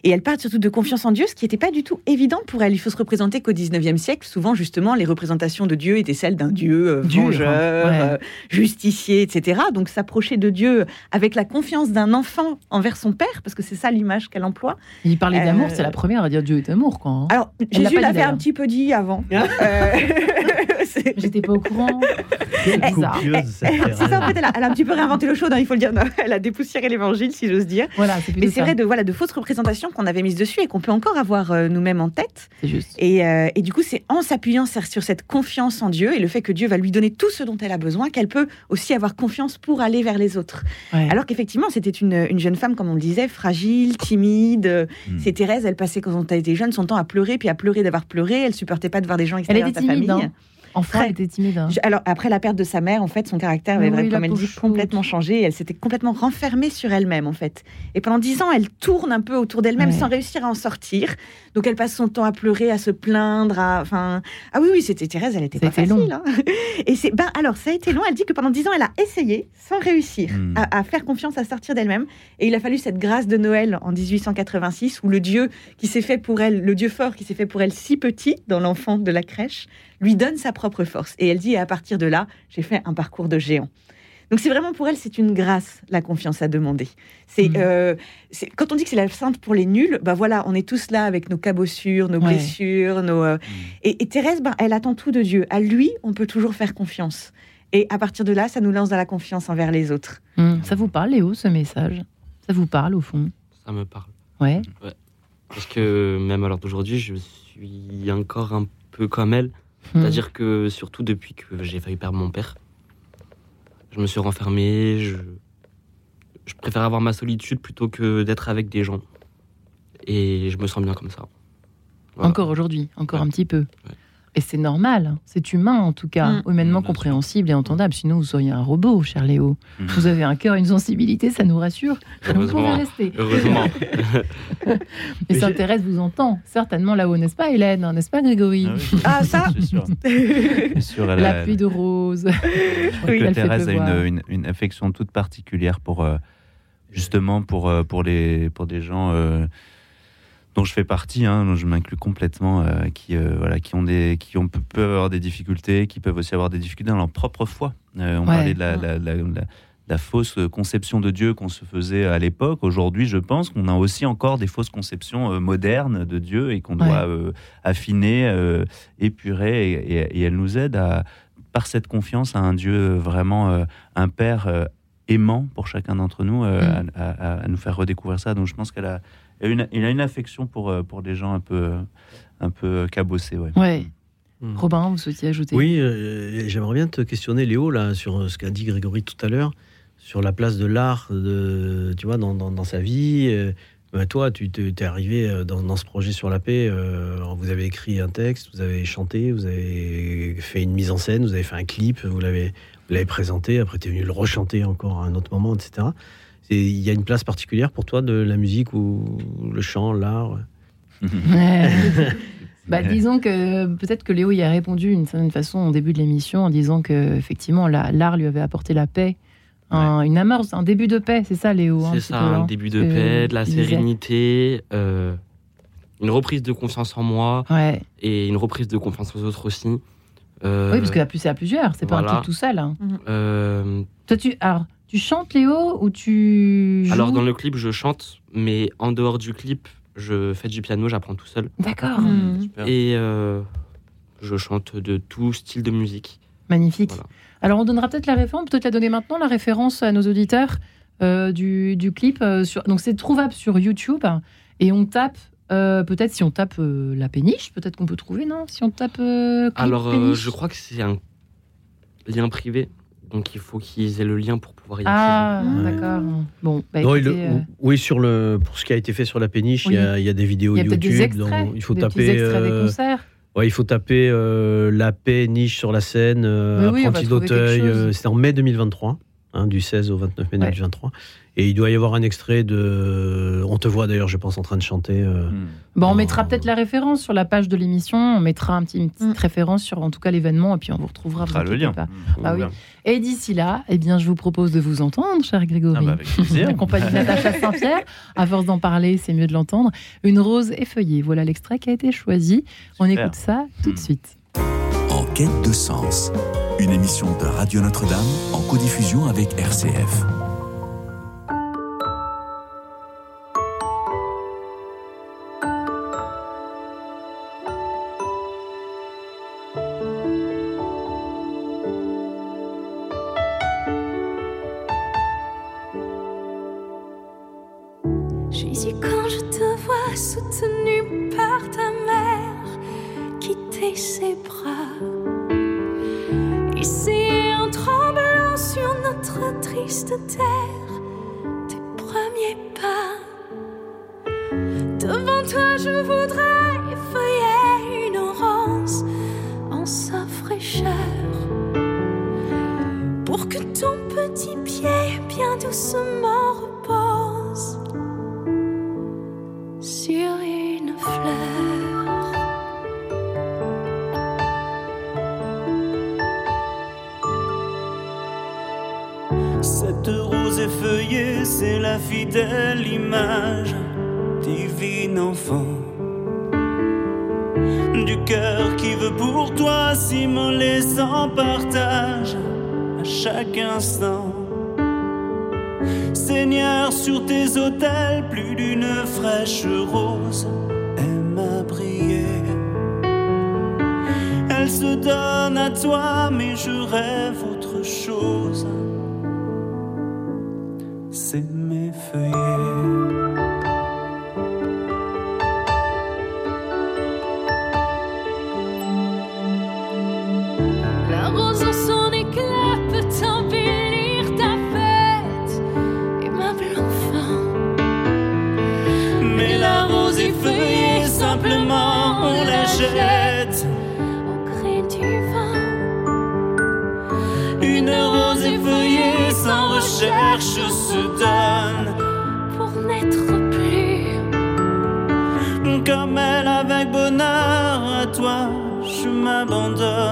Et elle parle surtout de confiance en Dieu, ce qui n'était pas du tout évident pour elle. Il faut se représenter qu'au 19e siècle, souvent justement, les représentations de Dieu étaient celles d'un Dieu euh, vengeur, euh, justicier, etc. Donc s'approcher de Dieu avec la confiance d'un enfant envers son père, parce que c'est ça l'image qu'elle emploie. Il parlait d'amour, c'est la première à dire Dieu est amour. Quoi, hein. Alors, Jésus l'avait un petit peu dit avant. J'étais pas au courant. C'est ça, en fait, elle a, un petit peu réinventé le show, hein, il faut le dire. Elle a dépoussiéré l'évangile, si j'ose dire. Voilà, Mais c'est vrai de, voilà, de fausses représentations qu'on avait mises dessus et qu'on peut encore avoir euh, nous-mêmes en tête. C'est juste. Et, euh, et, du coup, c'est en s'appuyant sur cette confiance en Dieu et le fait que Dieu va lui donner tout ce dont elle a besoin qu'elle peut aussi avoir confiance pour aller vers les autres. Alors qu'effectivement, c'était une, une, jeune femme, comme on le disait, fragile, timide. Hmm. C'est Thérèse, elle passait quand elle était jeune son temps à pleurer, puis à pleurer d'avoir pleuré. Elle supportait pas de voir des gens extérieurs à sa famille. Hein. Enfant, elle était timide. Hein. Alors, après la perte de sa mère, en fait, son caractère avait, vraiment, comme elle dit, complètement changé. Elle s'était complètement renfermée sur elle-même, en fait. Et pendant dix ans, elle tourne un peu autour d'elle-même sans réussir à en sortir. Donc, elle passe son temps à pleurer, à se plaindre. À... Enfin, ah oui, oui, c'était Thérèse, elle était pas facile. Long. Hein. Et c'est, ben, alors, ça a été long. Elle dit que pendant dix ans, elle a essayé, sans réussir, hmm. à, faire confiance, à sortir d'elle-même. Et il a fallu cette grâce de Noël en 1886, où le Dieu qui s'est fait pour elle, le Dieu fort qui s'est fait pour elle si petit dans l'enfant de la crèche, lui donne sa propre force. Et elle dit, et à partir de là, j'ai fait un parcours de géant. Donc c'est vraiment pour elle, c'est une grâce, la confiance à demander. C'est mmh. euh, quand on dit que c'est la sainte pour les nuls, bah voilà, on est tous là avec nos cabossures, nos blessures, nos euh, mmh. et, Thérèse, ben, elle attend tout de Dieu. À lui, on peut toujours faire confiance. Et à partir de là, ça nous lance dans la confiance envers les autres. Mmh. Ça vous parle, Léo, ce message? Ça vous parle au fond? Ça me parle. Ouais. ouais. Parce que même à l'heure d'aujourd'hui, je suis encore un peu comme elle. C'est-à-dire que surtout depuis que j'ai failli perdre mon père, je me suis renfermé, je, je préfère avoir ma solitude plutôt que d'être avec des gens. Et je me sens bien comme ça. Encore aujourd'hui, encore un petit peu. Et c'est normal, hein. c'est humain en tout cas, mm. humainement compréhensible et entendable. Sinon, vous seriez un robot, cher Léo. Mm. Vous avez un cœur, une sensibilité, ça nous rassure. Vous pouvez rester. Heureusement. et s'intéresse, vous entend, certainement là-haut, n'est-ce pas, Hélène hein, N'est-ce pas, Grégory Ah, ah ça sûr. La pluie de rose. Que Thérèse a une, une, affection toute particulière pour, euh, justement, pour, euh, pour, les, pour des gens. Euh, dont je fais partie, hein, dont je m'inclus complètement, euh, qui, euh, voilà, qui, ont des, qui ont, peuvent avoir des difficultés, qui peuvent aussi avoir des difficultés dans leur propre foi. Euh, on parlait de la, fausse conception de Dieu qu'on se faisait à l'époque. Aujourd'hui, je pense qu'on a aussi encore des fausses conceptions modernes de Dieu et qu'on doit affiner, épurer, et, et, elle nous aide à, par cette confiance à un Dieu vraiment, un Père aimant pour chacun d'entre nous, mm. à, à, nous faire redécouvrir ça. Donc je pense qu'elle a il a une affection pour, euh, pour des gens un peu, un peu cabossés. Ouais. ouais. Hmm. Robin, vous souhaitiez ajouter Oui, euh, j'aimerais bien te questionner, Léo, là, sur euh, ce qu'a dit Grégory tout à l'heure, sur la place de l'art de, tu vois, dans, dans, sa vie. toi, tu es arrivé dans, dans, ce projet sur la paix. vous avez écrit un texte, vous avez chanté, vous avez fait une mise en scène, vous avez fait un clip, vous l'avez présenté. Après, tu es venu le rechanter encore à un autre moment, etc. Il y a une place particulière pour toi de la musique ou le chant, l'art bah, disons que peut-être que Léo y a répondu d'une certaine façon au début de l'émission en disant que effectivement l'art lui avait apporté la paix, une amorce, un début de paix, c'est ça Léo hein, C'est ça, un début de paix, de la sérénité, euh, une reprise de confiance en moi et une reprise de confiance aux autres aussi. Euh, oui, parce que c'est à plusieurs, c'est pas un truc tout seul. Hein. Euh, Toi, tu, alors, tu chantes, Léo, ou tu Alors, dans le clip, je chante, mais en dehors du clip, je fais du piano, j'apprends tout seul. D'accord. Mmh. Et euh, je chante de tout style de musique. Magnifique. Alors, on donnera peut-être la référence, peut-être la donner maintenant, la référence à nos auditeurs euh, du, du, clip. Euh, sur... Donc, c'est trouvable sur YouTube. Et on tape peut-être si on tape la péniche, peut-être qu'on peut trouver, non? Si on tape. Alors, je crois que c'est un lien privé. Donc il faut qu'ils aient le lien pour pouvoir y accéder. Ah, d'accord. Bon, bah, euh, Oui, sur le, pour ce qui a été fait sur la péniche, il, y a, des vidéos YouTube. Des extraits, il faut des taper. Extraits des euh, concerts. Ouais, il faut taper euh, la péniche sur la scène, apprenti d'Auteuil. C'était en mai 2023. Hein, du 16 au 29 mai 2023. Et il doit y avoir un extrait de. On te voit d'ailleurs, je pense, en train de chanter. Euh, hmm. Bon, on mettra peut-être la référence sur la page de l'émission. On mettra un petit, une petite hmm. référence sur en tout cas l'événement et puis on vous retrouvera. On le lien. Pas. Hmm. Bah oui. Et d'ici là, eh bien, je vous propose de vous entendre, cher Grégory. Ah bah avec plaisir. en compagnie de Natacha Saint-Pierre. À force d'en parler, c'est mieux de l'entendre. Une rose effeuillée. Voilà l'extrait qui a été choisi. On écoute ça tout de suite. Quête de sens. Une émission de Radio Notre-Dame en codiffusion avec RCF. older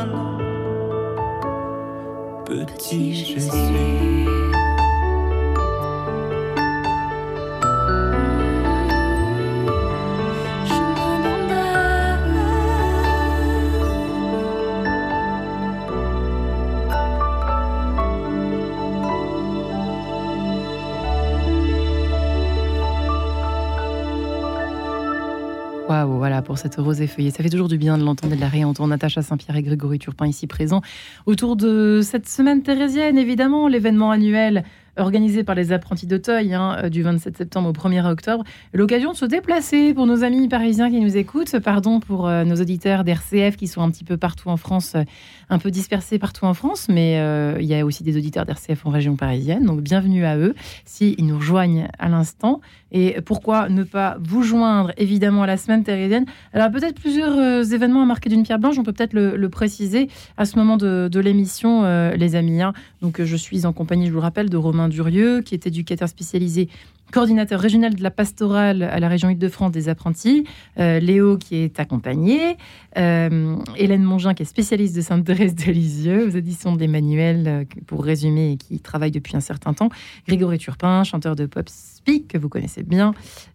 cette rose effeuillée. Ça fait toujours du bien de l'entendre et de la réentendre. Natacha Saint-Pierre et Grégory Turpin ici présents autour de cette semaine thérésienne, évidemment, l'événement annuel organisé par les apprentis d'Auteuil hein, euh, du 27 septembre au 1er octobre. L'occasion de se déplacer pour nos amis parisiens qui nous écoutent. Pardon pour euh, nos auditeurs d'RCF qui sont un petit peu partout en France, euh, un peu dispersés partout en France, mais il y a aussi des auditeurs d'RCF en région parisienne. Donc bienvenue à eux s'ils nous rejoignent à l'instant. Et pourquoi ne pas vous joindre évidemment à la semaine thérésienne Alors peut-être plusieurs événements à marquer d'une pierre blanche, on peut peut-être le, préciser à ce moment de, l'émission, les amis. Hein. Donc je suis en compagnie, je vous le rappelle, de Romain Durieux, qui est éducateur spécialisé coordinateur régional de la pastorale à la région Île-de-France des apprentis, euh, Léo qui est accompagné, euh, Hélène Mongin qui est spécialiste de Sainte-Thérèse de Lisieux aux éditions d'Emmanuel, euh, pour résumer, et qui travaille depuis un certain temps, Grégory Turpin, chanteur de pop speak que vous connaissez bien,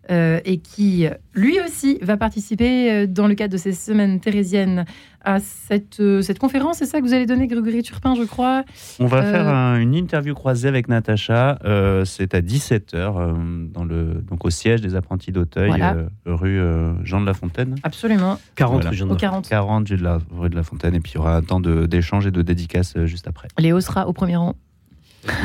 et qui lui aussi va participer dans le cadre de ces semaines thérésiennes à cette, cette conférence. C'est ça que vous allez donner, Grégory Turpin, je crois On va faire une interview croisée avec Natacha, c'est à 17h dans le, donc au siège des apprentis d'Auteuil, euh, rue euh, Jean de la Fontaine. Absolument. 40 rue Jean de la 40. 40 rue de la, rue de la Fontaine. Et puis il y aura un temps d'échange et de dédicace euh, juste après. Léo sera au premier rang.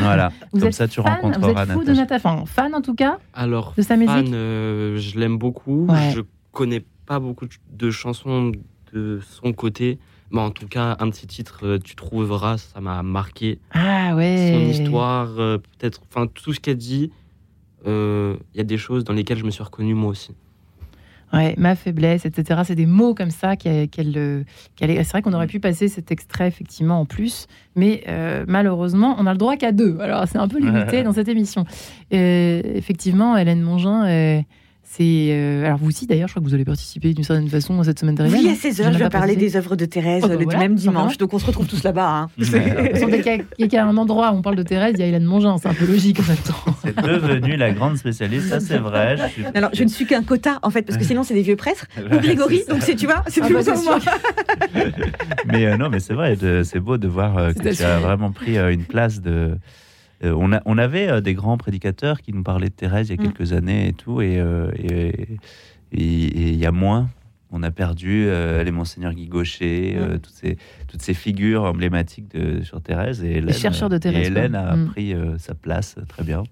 Voilà, vous comme ça tu fan, rencontreras vous êtes fou de Natacha. fan en tout cas Alors, de sa musique je l'aime beaucoup. Je connais pas beaucoup de chansons de son côté. Mais en tout cas, un petit titre, tu trouveras, ça m'a marqué. Ah ouais. Son histoire, peut-être, enfin tout ce qu'elle dit, il euh, y a des choses dans lesquelles je me suis reconnu moi aussi. Ouais, ma faiblesse, etc. C'est des mots comme ça qu'elle. c'est vrai qu'on aurait pu passer cet extrait effectivement en plus, mais euh, malheureusement, on a le droit qu'à deux. Alors c'est un peu limité dans cette émission. effectivement, Hélène Mongin. Est c'est euh, alors vous aussi d'ailleurs, je crois que vous allez participer d'une certaine façon à cette semaine de Oui, à 16h, je vais parler des œuvres de Thérèse oh, bah le même dimanche. Donc on se retrouve tous là-bas. Hein. dès qu'il y, a un endroit où on parle de Thérèse, il y a Hélène Mongin. C'est un peu logique en même temps. C'est devenu la grande spécialiste, ça c'est vrai. Je Alors je ne suis qu'un quota en fait, parce que sinon c'est des vieux prêtres ou Grégory. Donc c'est tu vois, c'est ah, plus bah, moi. mais euh, non, mais c'est vrai, c'est beau de voir euh, que tu as vraiment pris une place de euh, on, a, on, avait euh, des grands prédicateurs qui nous parlaient de Thérèse il y a mm. quelques années et tout, euh, et il y a moins. On a perdu les Monseigneur Guy Gaucher, mm. toutes, ces, toutes ces figures emblématiques de, sur Thérèse. Et les chercheurs de Thérèse. Et Hélène a mm. pris sa place très bien.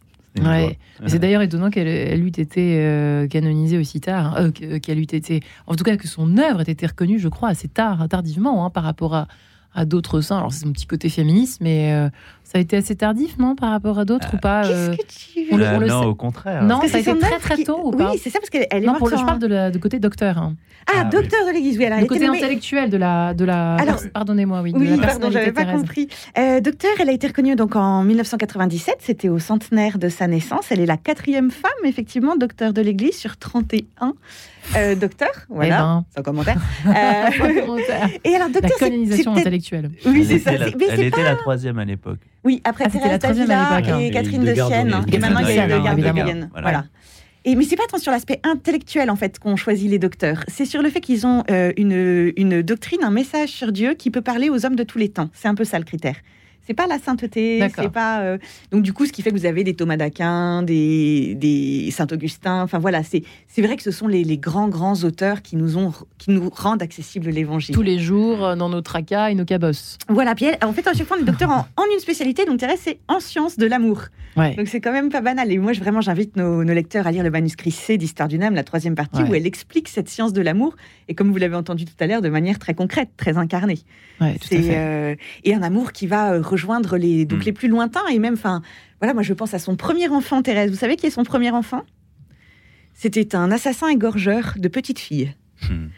Ouais. C'est d'ailleurs étonnant qu'elle eût été canonisée aussi tard, qu'elle eût été, en tout cas que son œuvre ait été reconnue, je crois, assez tard, tardivement, hein, par rapport à, à d'autres saints. Alors c'est mon petit côté féministe, mais euh, ça a été assez tardif, non, par rapport à d'autres ou pas Qu'est-ce euh, que tu veux on Non, au contraire. Non, ça a été très très tôt ou pas Oui, c'est ça parce qu'elle est non, pour le, je parle de, de côté docteur. Hein. Ah, ah docteur de l'Église, oui. Elle le côté intellectuel de la de la. Alors, pardonnez-moi, oui. Oui, pardon, j'avais pas compris. Euh, docteur, elle a été reconnue donc en 1997. C'était au centenaire de sa naissance. Elle est la quatrième femme, effectivement, docteur de l'Église sur 31. Euh, docteur, voilà, eh ben. sans commentaire. Euh, et alors, docteur, la colonisation intellectuelle. Oui, c'est ça. elle était la troisième à l'époque. Oui, après ah, Thérèse la troisième à l'époque. Et Catherine de Sienne. Et maintenant, il y a le garde de Voilà. Et, mais c'est pas tant sur l'aspect intellectuel en fait qu'on choisit les docteurs. C'est sur le fait qu'ils ont euh, une, une doctrine, un message sur Dieu qui peut parler aux hommes de tous les temps. C'est un peu ça le critère. C'est pas la sainteté, c'est pas. Euh, donc du coup, ce qui fait que vous avez des Thomas d'Aquin, des, des Saint Augustin. Enfin voilà, c'est c'est vrai que ce sont les, les, grands grands auteurs qui nous ont qui nous rendent accessible l'Évangile tous les jours euh, dans nos tracas et nos cabosses. Voilà. Puis en fait, à chaque fois, on est docteur en, en, une spécialité. Donc Thérèse, c'est en sciences de l'amour. Donc c'est quand même pas banal. Et moi, je, vraiment, j'invite nos, nos, lecteurs à lire le manuscrit C d'Histoire d'une âme, la troisième partie, où elle explique cette science de l'amour. Et comme vous l'avez entendu tout à l'heure, de manière très concrète, très incarnée. c'est euh, et un amour qui va rejoindre les donc mm. les plus lointains et même, enfin, voilà, moi je pense à son premier enfant, Thérèse. Vous savez qui est son premier enfant? C'était un assassin égorgeur de petites filles. Hmm.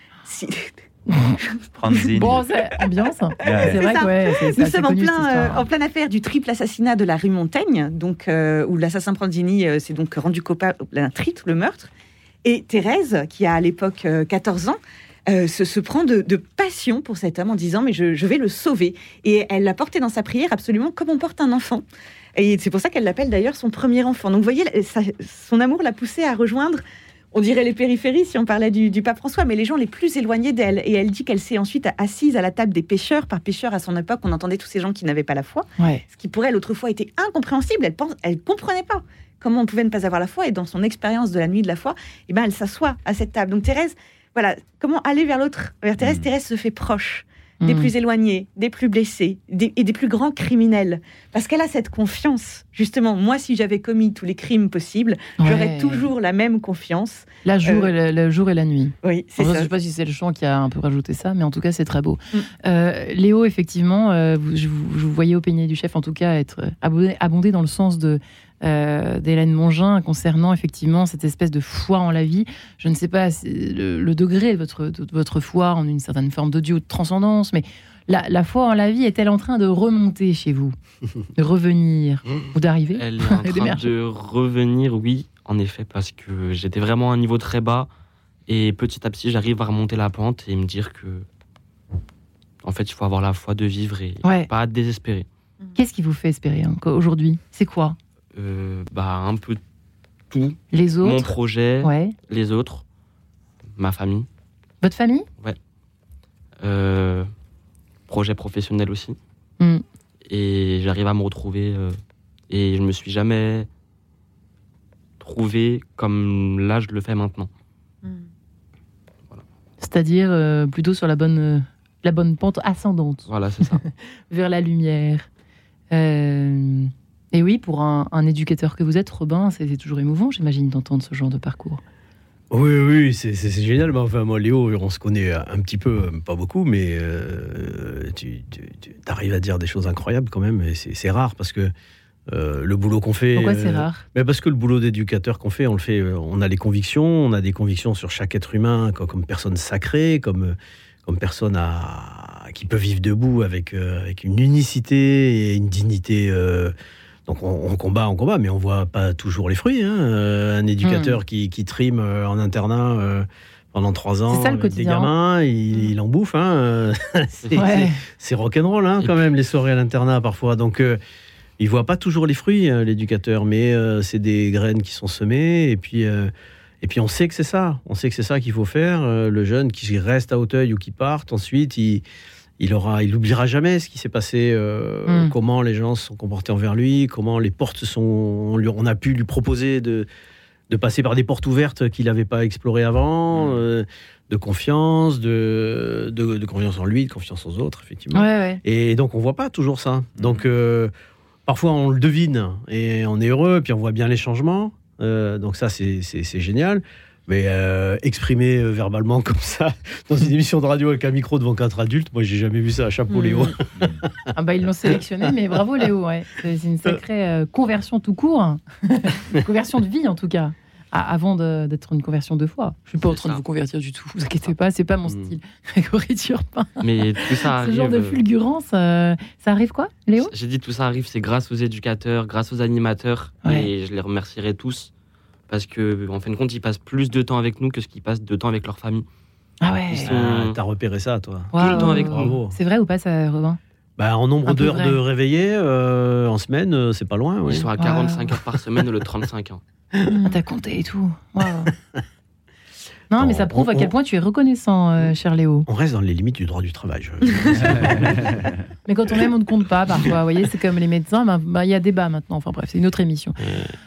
bon, c'est ambiance. C'est vrai que Nous sommes en, plein, euh, en pleine affaire du triple assassinat de la rue Montaigne, donc, euh, où l'assassin Pranzini euh, s'est donc rendu coupable d'un triple meurtre. Et Thérèse, qui a à l'époque 14 ans, euh, se, prend de, passion pour cet homme en disant mais je, vais le sauver. Et elle l'a porté dans sa prière absolument comme on porte un enfant. Et c'est pour ça qu'elle l'appelle d'ailleurs son premier enfant. Donc vous voyez, son amour l'a poussé à rejoindre, on dirait les périphéries si on parlait du, pape François, mais les gens les plus éloignés d'elle. Et elle dit qu'elle s'est ensuite assise à la table des pêcheurs. Par pêcheurs, à son époque, on entendait tous ces gens qui n'avaient pas la foi. Ce qui pour elle autrefois était incompréhensible. Elle ne elle comprenait pas comment on pouvait ne pas avoir la foi. Et dans son expérience de la nuit de la foi, eh ben, elle s'assoit à cette table. Donc Thérèse, voilà, comment aller vers l'autre, vers Thérèse. Mm. Thérèse se fait proche des mm. plus éloignés, des plus blessés et des plus grands criminels. Parce qu'elle a cette confiance. Justement, moi, si j'avais commis tous les crimes possibles, j'aurais toujours la même confiance. La jour, et euh, le, jour et la nuit. Oui, c'est ça. Je ne sais pas si c'est le chant qui a un peu rajouté ça, mais en tout cas, c'est très beau. Mm. Euh, Léo, effectivement, euh, vous, je, vous, voyais au peignet du chef, en tout cas, être abondé dans le sens de euh, d'Hélène Mongin concernant effectivement cette espèce de foi en la vie. Je ne sais pas le, degré de votre, votre foi en une certaine forme de Dieu ou de transcendance, mais la, foi en la vie est-elle en train de remonter chez vous? De revenir Ou d'arriver? Elle est en train de revenir, oui, en effet, parce que j'étais vraiment à un niveau très bas. Et petit à petit, j'arrive à remonter la pente et me dire que, en fait, il faut avoir la foi de vivre et pas désespérer. Qu'est-ce qui vous fait espérer hein, aujourd'hui? C'est quoi? Bah, un peu tout. Les autres Mon projet, les autres, ma famille. Votre famille? Ouais. Euh, projet professionnel aussi. Hmm. Et j'arrive à me retrouver. Euh, et je me suis jamais trouvé comme là je le fais maintenant. Hmm. C'est-à-dire plutôt sur la bonne, la bonne pente ascendante. Voilà, c'est ça. Vers la lumière. Euh, et oui, pour un, éducateur que vous êtes, Robin, c'est toujours émouvant, j'imagine, d'entendre ce genre de parcours. Oui, oui, c'est génial. Mais enfin, moi, Léo, on se connaît un petit peu, pas beaucoup, mais euh, tu, arrives à dire des choses incroyables quand même. C'est rare parce que euh, le boulot qu'on fait. Pourquoi c'est rare? mais Parce que le boulot d'éducateur qu'on fait, on le fait, on a les convictions, on a des convictions sur chaque être humain comme, personne sacrée, comme, comme personne à, qui peut vivre debout avec, avec une unicité et une dignité. Donc on, combat, on combat, mais on voit pas toujours les fruits. Hein. Un éducateur hmm. qui, qui, trime en internat pendant trois ans. Ça le. Des gamins, il, il en bouffe. Hein. c'est rock'n'roll hein, quand même, les soirées à l'internat parfois. Donc, euh, il voit pas toujours les fruits, euh, l'éducateur, mais euh, c'est des graines qui sont semées. Et puis, et puis on sait que c'est ça. On sait que c'est ça qu'il faut faire. le jeune qui reste à Hauteuil ou qui part, ensuite, il il aura, il oubliera jamais ce qui s'est passé, hmm. comment les gens se sont comportés envers lui, comment les portes sont, on a pu lui proposer de, de passer par des portes ouvertes qu'il n'avait pas explorées avant, mm. euh, de confiance, de, de, confiance en lui, de confiance aux autres, effectivement. Et donc on voit pas toujours ça. Donc euh, parfois on le devine et on est heureux, puis on voit bien les changements. Euh, donc ça c'est génial. Mais exprimer verbalement comme ça dans une émission de radio avec un micro devant quatre adultes, moi j'ai jamais vu ça. Chapeau mm. Léo. ah bah ils l'ont sélectionné, mais bravo Léo. Ouais. C'est une sacrée conversion tout court, conversion de vie en tout cas avant d'être une conversion deux fois. Je suis pas en train de vous convertir du tout, vous inquiétez pas, c'est pas mon mm. style. Grégory Turpin. Mais tout ça arrive. Ce genre de euh, fulgurance, euh, ça arrive quoi, Léo? J'ai dit tout ça arrive, c'est grâce aux éducateurs, grâce aux animateurs, et je les remercierai tous parce que en fin de compte, ils passent plus de temps avec nous que ce qu'ils passent de temps avec leur famille. Ah ouais. Ah, t'as repéré ça, toi Tout le temps avec nous. C'est vrai ou pas, ça, Robin? Bah, en nombre d'heures de réveillés euh, en semaine, c'est pas loin. Ils sont à 45 heures par semaine le 35 ans. Ah, t'as compté et tout. Non, mais ça prouve à quel point tu es reconnaissant, euh, cher Léo. On reste dans les limites du droit du travail. mais quand on aime, on ne compte pas parfois. Vous voyez, c'est comme les médecins. Bah, bah, il y a débat maintenant. Enfin bref, c'est une autre émission.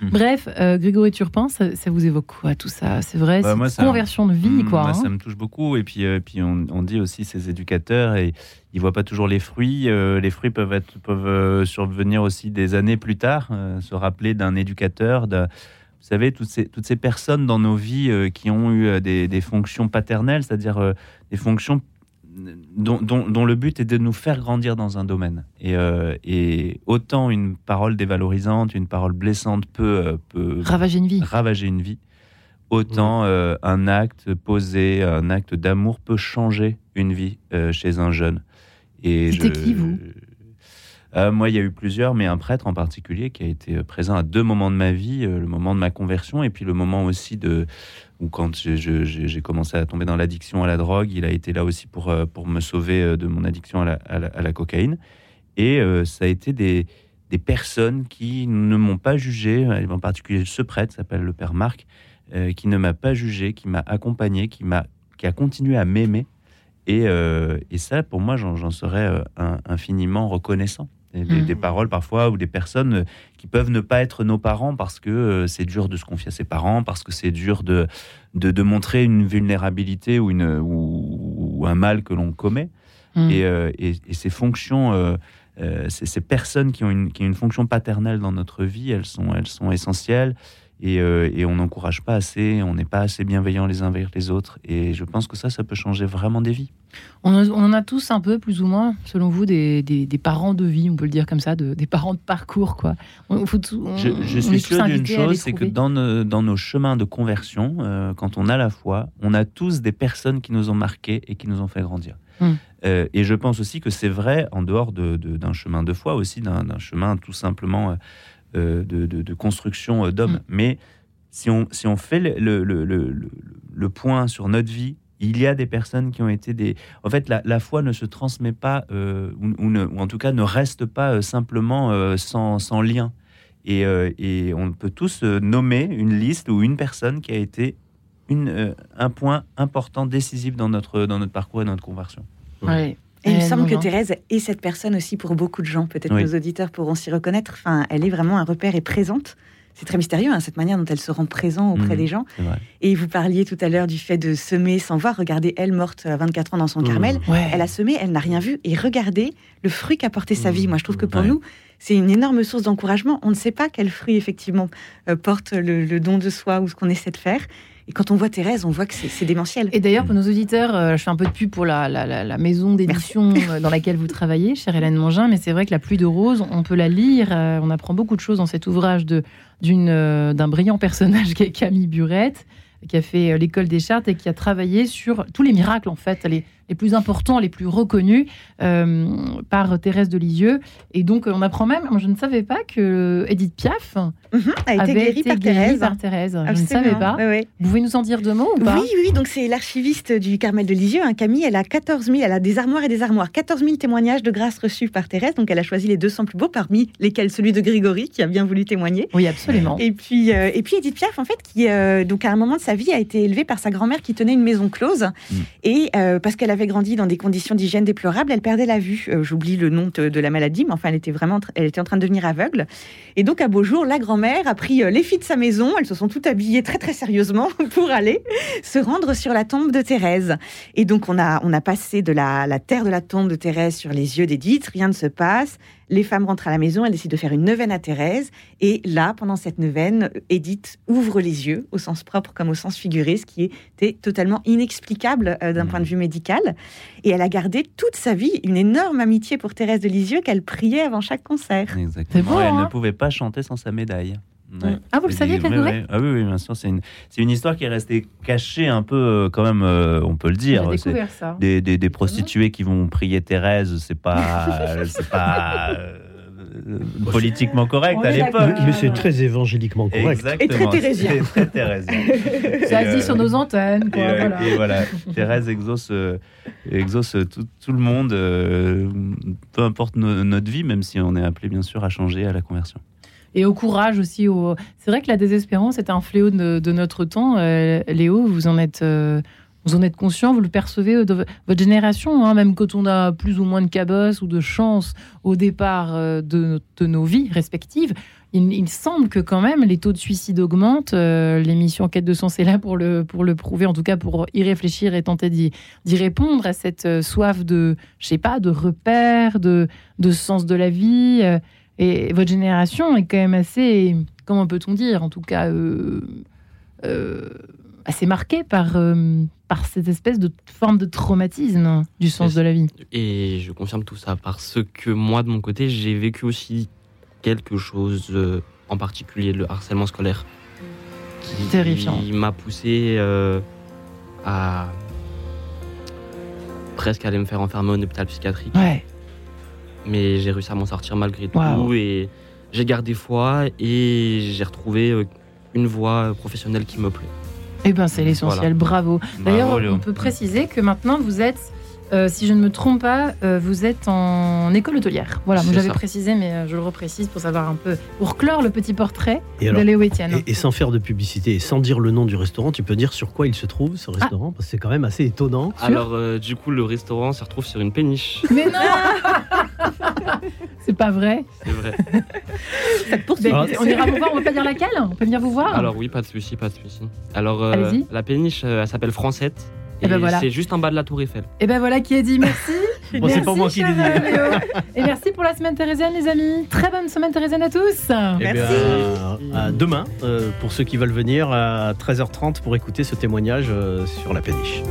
Bref, euh, Grégory Turpin, ça, vous évoque quoi tout ça? C'est vrai, bah, c'est une conversion de vie, quoi. Hein. Ça me touche beaucoup. Et puis, euh, puis on, dit aussi ces éducateurs et ils voient pas toujours les fruits. les fruits peuvent être, peuvent survenir aussi des années plus tard. se rappeler d'un éducateur, de vous savez, toutes ces, toutes ces personnes dans nos vies euh, qui ont eu euh, des, fonctions paternelles, c'est-à-dire euh, des fonctions dont, dont, le but est de nous faire grandir dans un domaine. Et, et autant une parole dévalorisante, une parole blessante peut, peut ravager une vie. Ravager une vie autant un acte posé, un acte d'amour peut changer une vie chez un jeune. C'était qui, vous? Euh, moi, il y a eu plusieurs, mais un prêtre en particulier qui a été euh, présent à deux moments de ma vie, euh, le moment de ma conversion et puis le moment aussi de où quand j'ai commencé à tomber dans l'addiction à la drogue, il a été là aussi pour, pour me sauver de mon addiction à la, cocaïne. Et ça a été des, des personnes qui ne m'ont pas jugé, en particulier ce prêtre s'appelle le père Marc, qui ne m'a pas jugé, qui m'a accompagné, qui, m'a, qui a continué à m'aimer. Et, et ça, pour moi, j'en, serais infiniment reconnaissant. Des, mmh. paroles parfois ou des personnes euh, qui peuvent ne pas être nos parents parce que euh, c'est dur de se confier à ses parents, parce que c'est dur de, de, montrer une vulnérabilité ou, une, ou, un mal que l'on commet. Mmh. Euh, et, et, ces fonctions, ces, personnes qui ont, une, qui ont une fonction paternelle dans notre vie, elles sont, elles sont essentielles. Euh, et, on n'encourage pas assez, on n'est pas assez bienveillant les uns envers les autres. Et je pense que ça, ça peut changer vraiment des vies. On, en a tous un peu, plus ou moins, selon vous, des, parents de vie, on peut le dire comme ça, des parents de parcours, quoi. je, suis sûr d'une chose, c'est que dans, nos chemins de conversion, euh, quand on a la foi, on a tous des personnes qui nous ont marqués et qui nous ont fait grandir. Hum. Euh, et je pense aussi que c'est vrai en dehors d'un chemin de foi aussi, d'un chemin tout simplement euh, de, construction euh, d'hommes. Mm. Mais si on, si on fait le, le, le, le, point sur notre vie, il y a des personnes qui ont été des... En fait, la, la foi ne se transmet pas, euh, ou, ou, en tout cas ne reste pas simplement sans, sans, lien. Et, et, on peut tous nommer une liste ou une personne qui a été une, un point important, décisif dans notre, dans notre parcours et notre conversion. Oui. Et il me semble que Thérèse est cette personne aussi pour beaucoup de gens. Peut-être que nos auditeurs pourront s'y reconnaître. Enfin, elle est vraiment un repère et présente. C'est très mystérieux, hein, cette manière dont elle se rend présent auprès mmh, des gens. Et vous parliez tout à l'heure du fait de semer sans voir. Regardez, elle morte à 24 ans dans son mmh. Carmel. Elle a semé, elle n'a rien vu. Et regardez le fruit qu'a porté sa vie. Moi, je trouve que pour nous, c'est une énorme source d'encouragement. On ne sait pas quel fruit, effectivement, euh, porte le, don de soi ou ce qu'on essaie de faire. Et quand on voit Thérèse, on voit que c'est démentiel. Et d'ailleurs, pour nos auditeurs, euh, je fais un peu de pub pour la, la, maison d'édition euh, dans laquelle vous travaillez, chère Hélène Mangin, mais c'est vrai que La pluie de rose, on peut la lire, euh, on apprend beaucoup de choses dans cet ouvrage d'un brillant personnage qui est Camille Burette qui a fait l'école des chartes et qui a travaillé sur tous les miracles, en fait, les, les plus importants, les plus reconnus euh, par Thérèse de Lisieux. Et donc, on apprend même, je ne savais pas que Edith Piaf mhm, a été avait guérie été par, Thérèse. Je ne savais pas. Vous pouvez nous en dire deux mots ou pas? Oui, oui. Donc, c'est l'archiviste du Carmel de Lisieux, hein, Camille. Elle a 14 000, elle a des armoires et des armoires. 14 000 témoignages de grâce reçus par Thérèse. Donc, elle a choisi les 200 plus beaux, parmi lesquels celui de Grégory, qui a bien voulu témoigner. Oui, absolument. Et puis, euh, et puis Edith Piaf, en fait, qui, euh, donc, à un moment de sa vie, a été élevée par sa grand-mère qui tenait une maison close. Mm. Et parce qu'elle avait avait grandi dans des conditions d'hygiène déplorables, elle perdait la vue. Euh, j'oublie le nom de, la maladie, mais enfin, elle était vraiment, elle était en train de devenir aveugle. Et donc, à beau jour, la grand-mère a pris euh, les filles de sa maison. Elles se sont toutes habillées très très sérieusement pour aller se rendre sur la tombe de Thérèse. Et donc, on a on a passé de la, la terre de la tombe de Thérèse sur les yeux d'Édith. Rien ne se passe les femmes rentrent à la maison, elles décident de faire une neuvaine à Thérèse. Et là, pendant cette neuvaine, Edith ouvre les yeux, au sens propre comme au sens figuré, ce qui était totalement inexplicable euh, d'un mmh. point de vue médical. Et elle a gardé toute sa vie une énorme amitié pour Thérèse de Lisieux qu'elle priait avant chaque concert. Exactement. elle ne hein pouvait pas chanter sans sa médaille. Ah, vous le saviez, Grégory Ah oui, oui, bien sûr. C'est une, une, histoire qui est restée cachée un peu, euh, quand même, euh, on peut le dire. découvert ça. Des, des, prostituées qui vont prier Thérèse, c'est pas, c'est pas euh, politiquement correct à l'époque. Mais c'est très évangéliquement correct. Exactement. Et très thérésien. très thérésien. Ça dit sur nos antennes. Quoi, et, voilà. et, voilà. Thérèse exauce, exauce tout, tout, le monde, peu importe notre vie, même si on est appelé bien sûr à changer à la conversion et au courage aussi. Au... C'est vrai que la désespérance est un fléau de, notre temps. Euh, Léo, vous en êtes. Euh, vous en êtes conscient, vous le percevez de votre génération, hein, même quand on a plus ou moins de cabosses ou de chance au départ euh, de, nos vies respectives, il, semble que quand même les taux de suicide augmentent. L'émission Quête de sens est là pour le, pour le prouver, en tout cas pour y réfléchir et tenter d'y répondre à cette soif de, je sais pas, de repères, de, de sens de la vie. Et votre génération est quand même assez, comment peut-on dire, en tout cas, euh, euh, assez marquée par, euh, par cette espèce de forme de traumatisme du sens de la vie. Et je confirme tout ça parce que moi, de mon côté, j'ai vécu aussi quelque chose en particulier, le harcèlement scolaire. Qui, Terrifiant. Qui m'a poussé à presque aller me faire enfermer en hôpital psychiatrique. Ouais mais j'ai réussi à m'en sortir malgré tout et j'ai gardé foi et j'ai retrouvé euh, une voie professionnelle qui me plaît. Eh bien, c'est l'essentiel, bravo. D'ailleurs, on peut préciser que maintenant vous êtes euh, si je ne me trompe pas, euh, vous êtes en école hôtelière. Voilà, j'avais précisé, mais euh, je le reprécise pour savoir un peu, pour clore le petit portrait de Léo Etienne. Et, sans faire de publicité et sans dire le nom du restaurant, tu peux dire sur quoi il se trouve, ce restaurant Parce que c'est quand même assez étonnant. Alors, du coup, le restaurant se retrouve sur une péniche. Mais non C'est pas vrai C'est vrai. on ira vous voir, on va pas dire laquelle On peut venir vous voir Alors oui, pas de souci, pas de souci. Alors, la péniche, elle s'appelle Francette. Et, ben voilà. C'est juste en bas de la Tour Eiffel. Et ben voilà qui est dit. Merci. bon, c'est pas moi qui l'ai dit. Et merci pour la semaine thérésienne, les amis. Très bonne semaine thérésienne à tous. Eh merci. à demain, euh, pour ceux qui veulent venir, à 13h30 pour écouter ce témoignage euh, sur la péniche.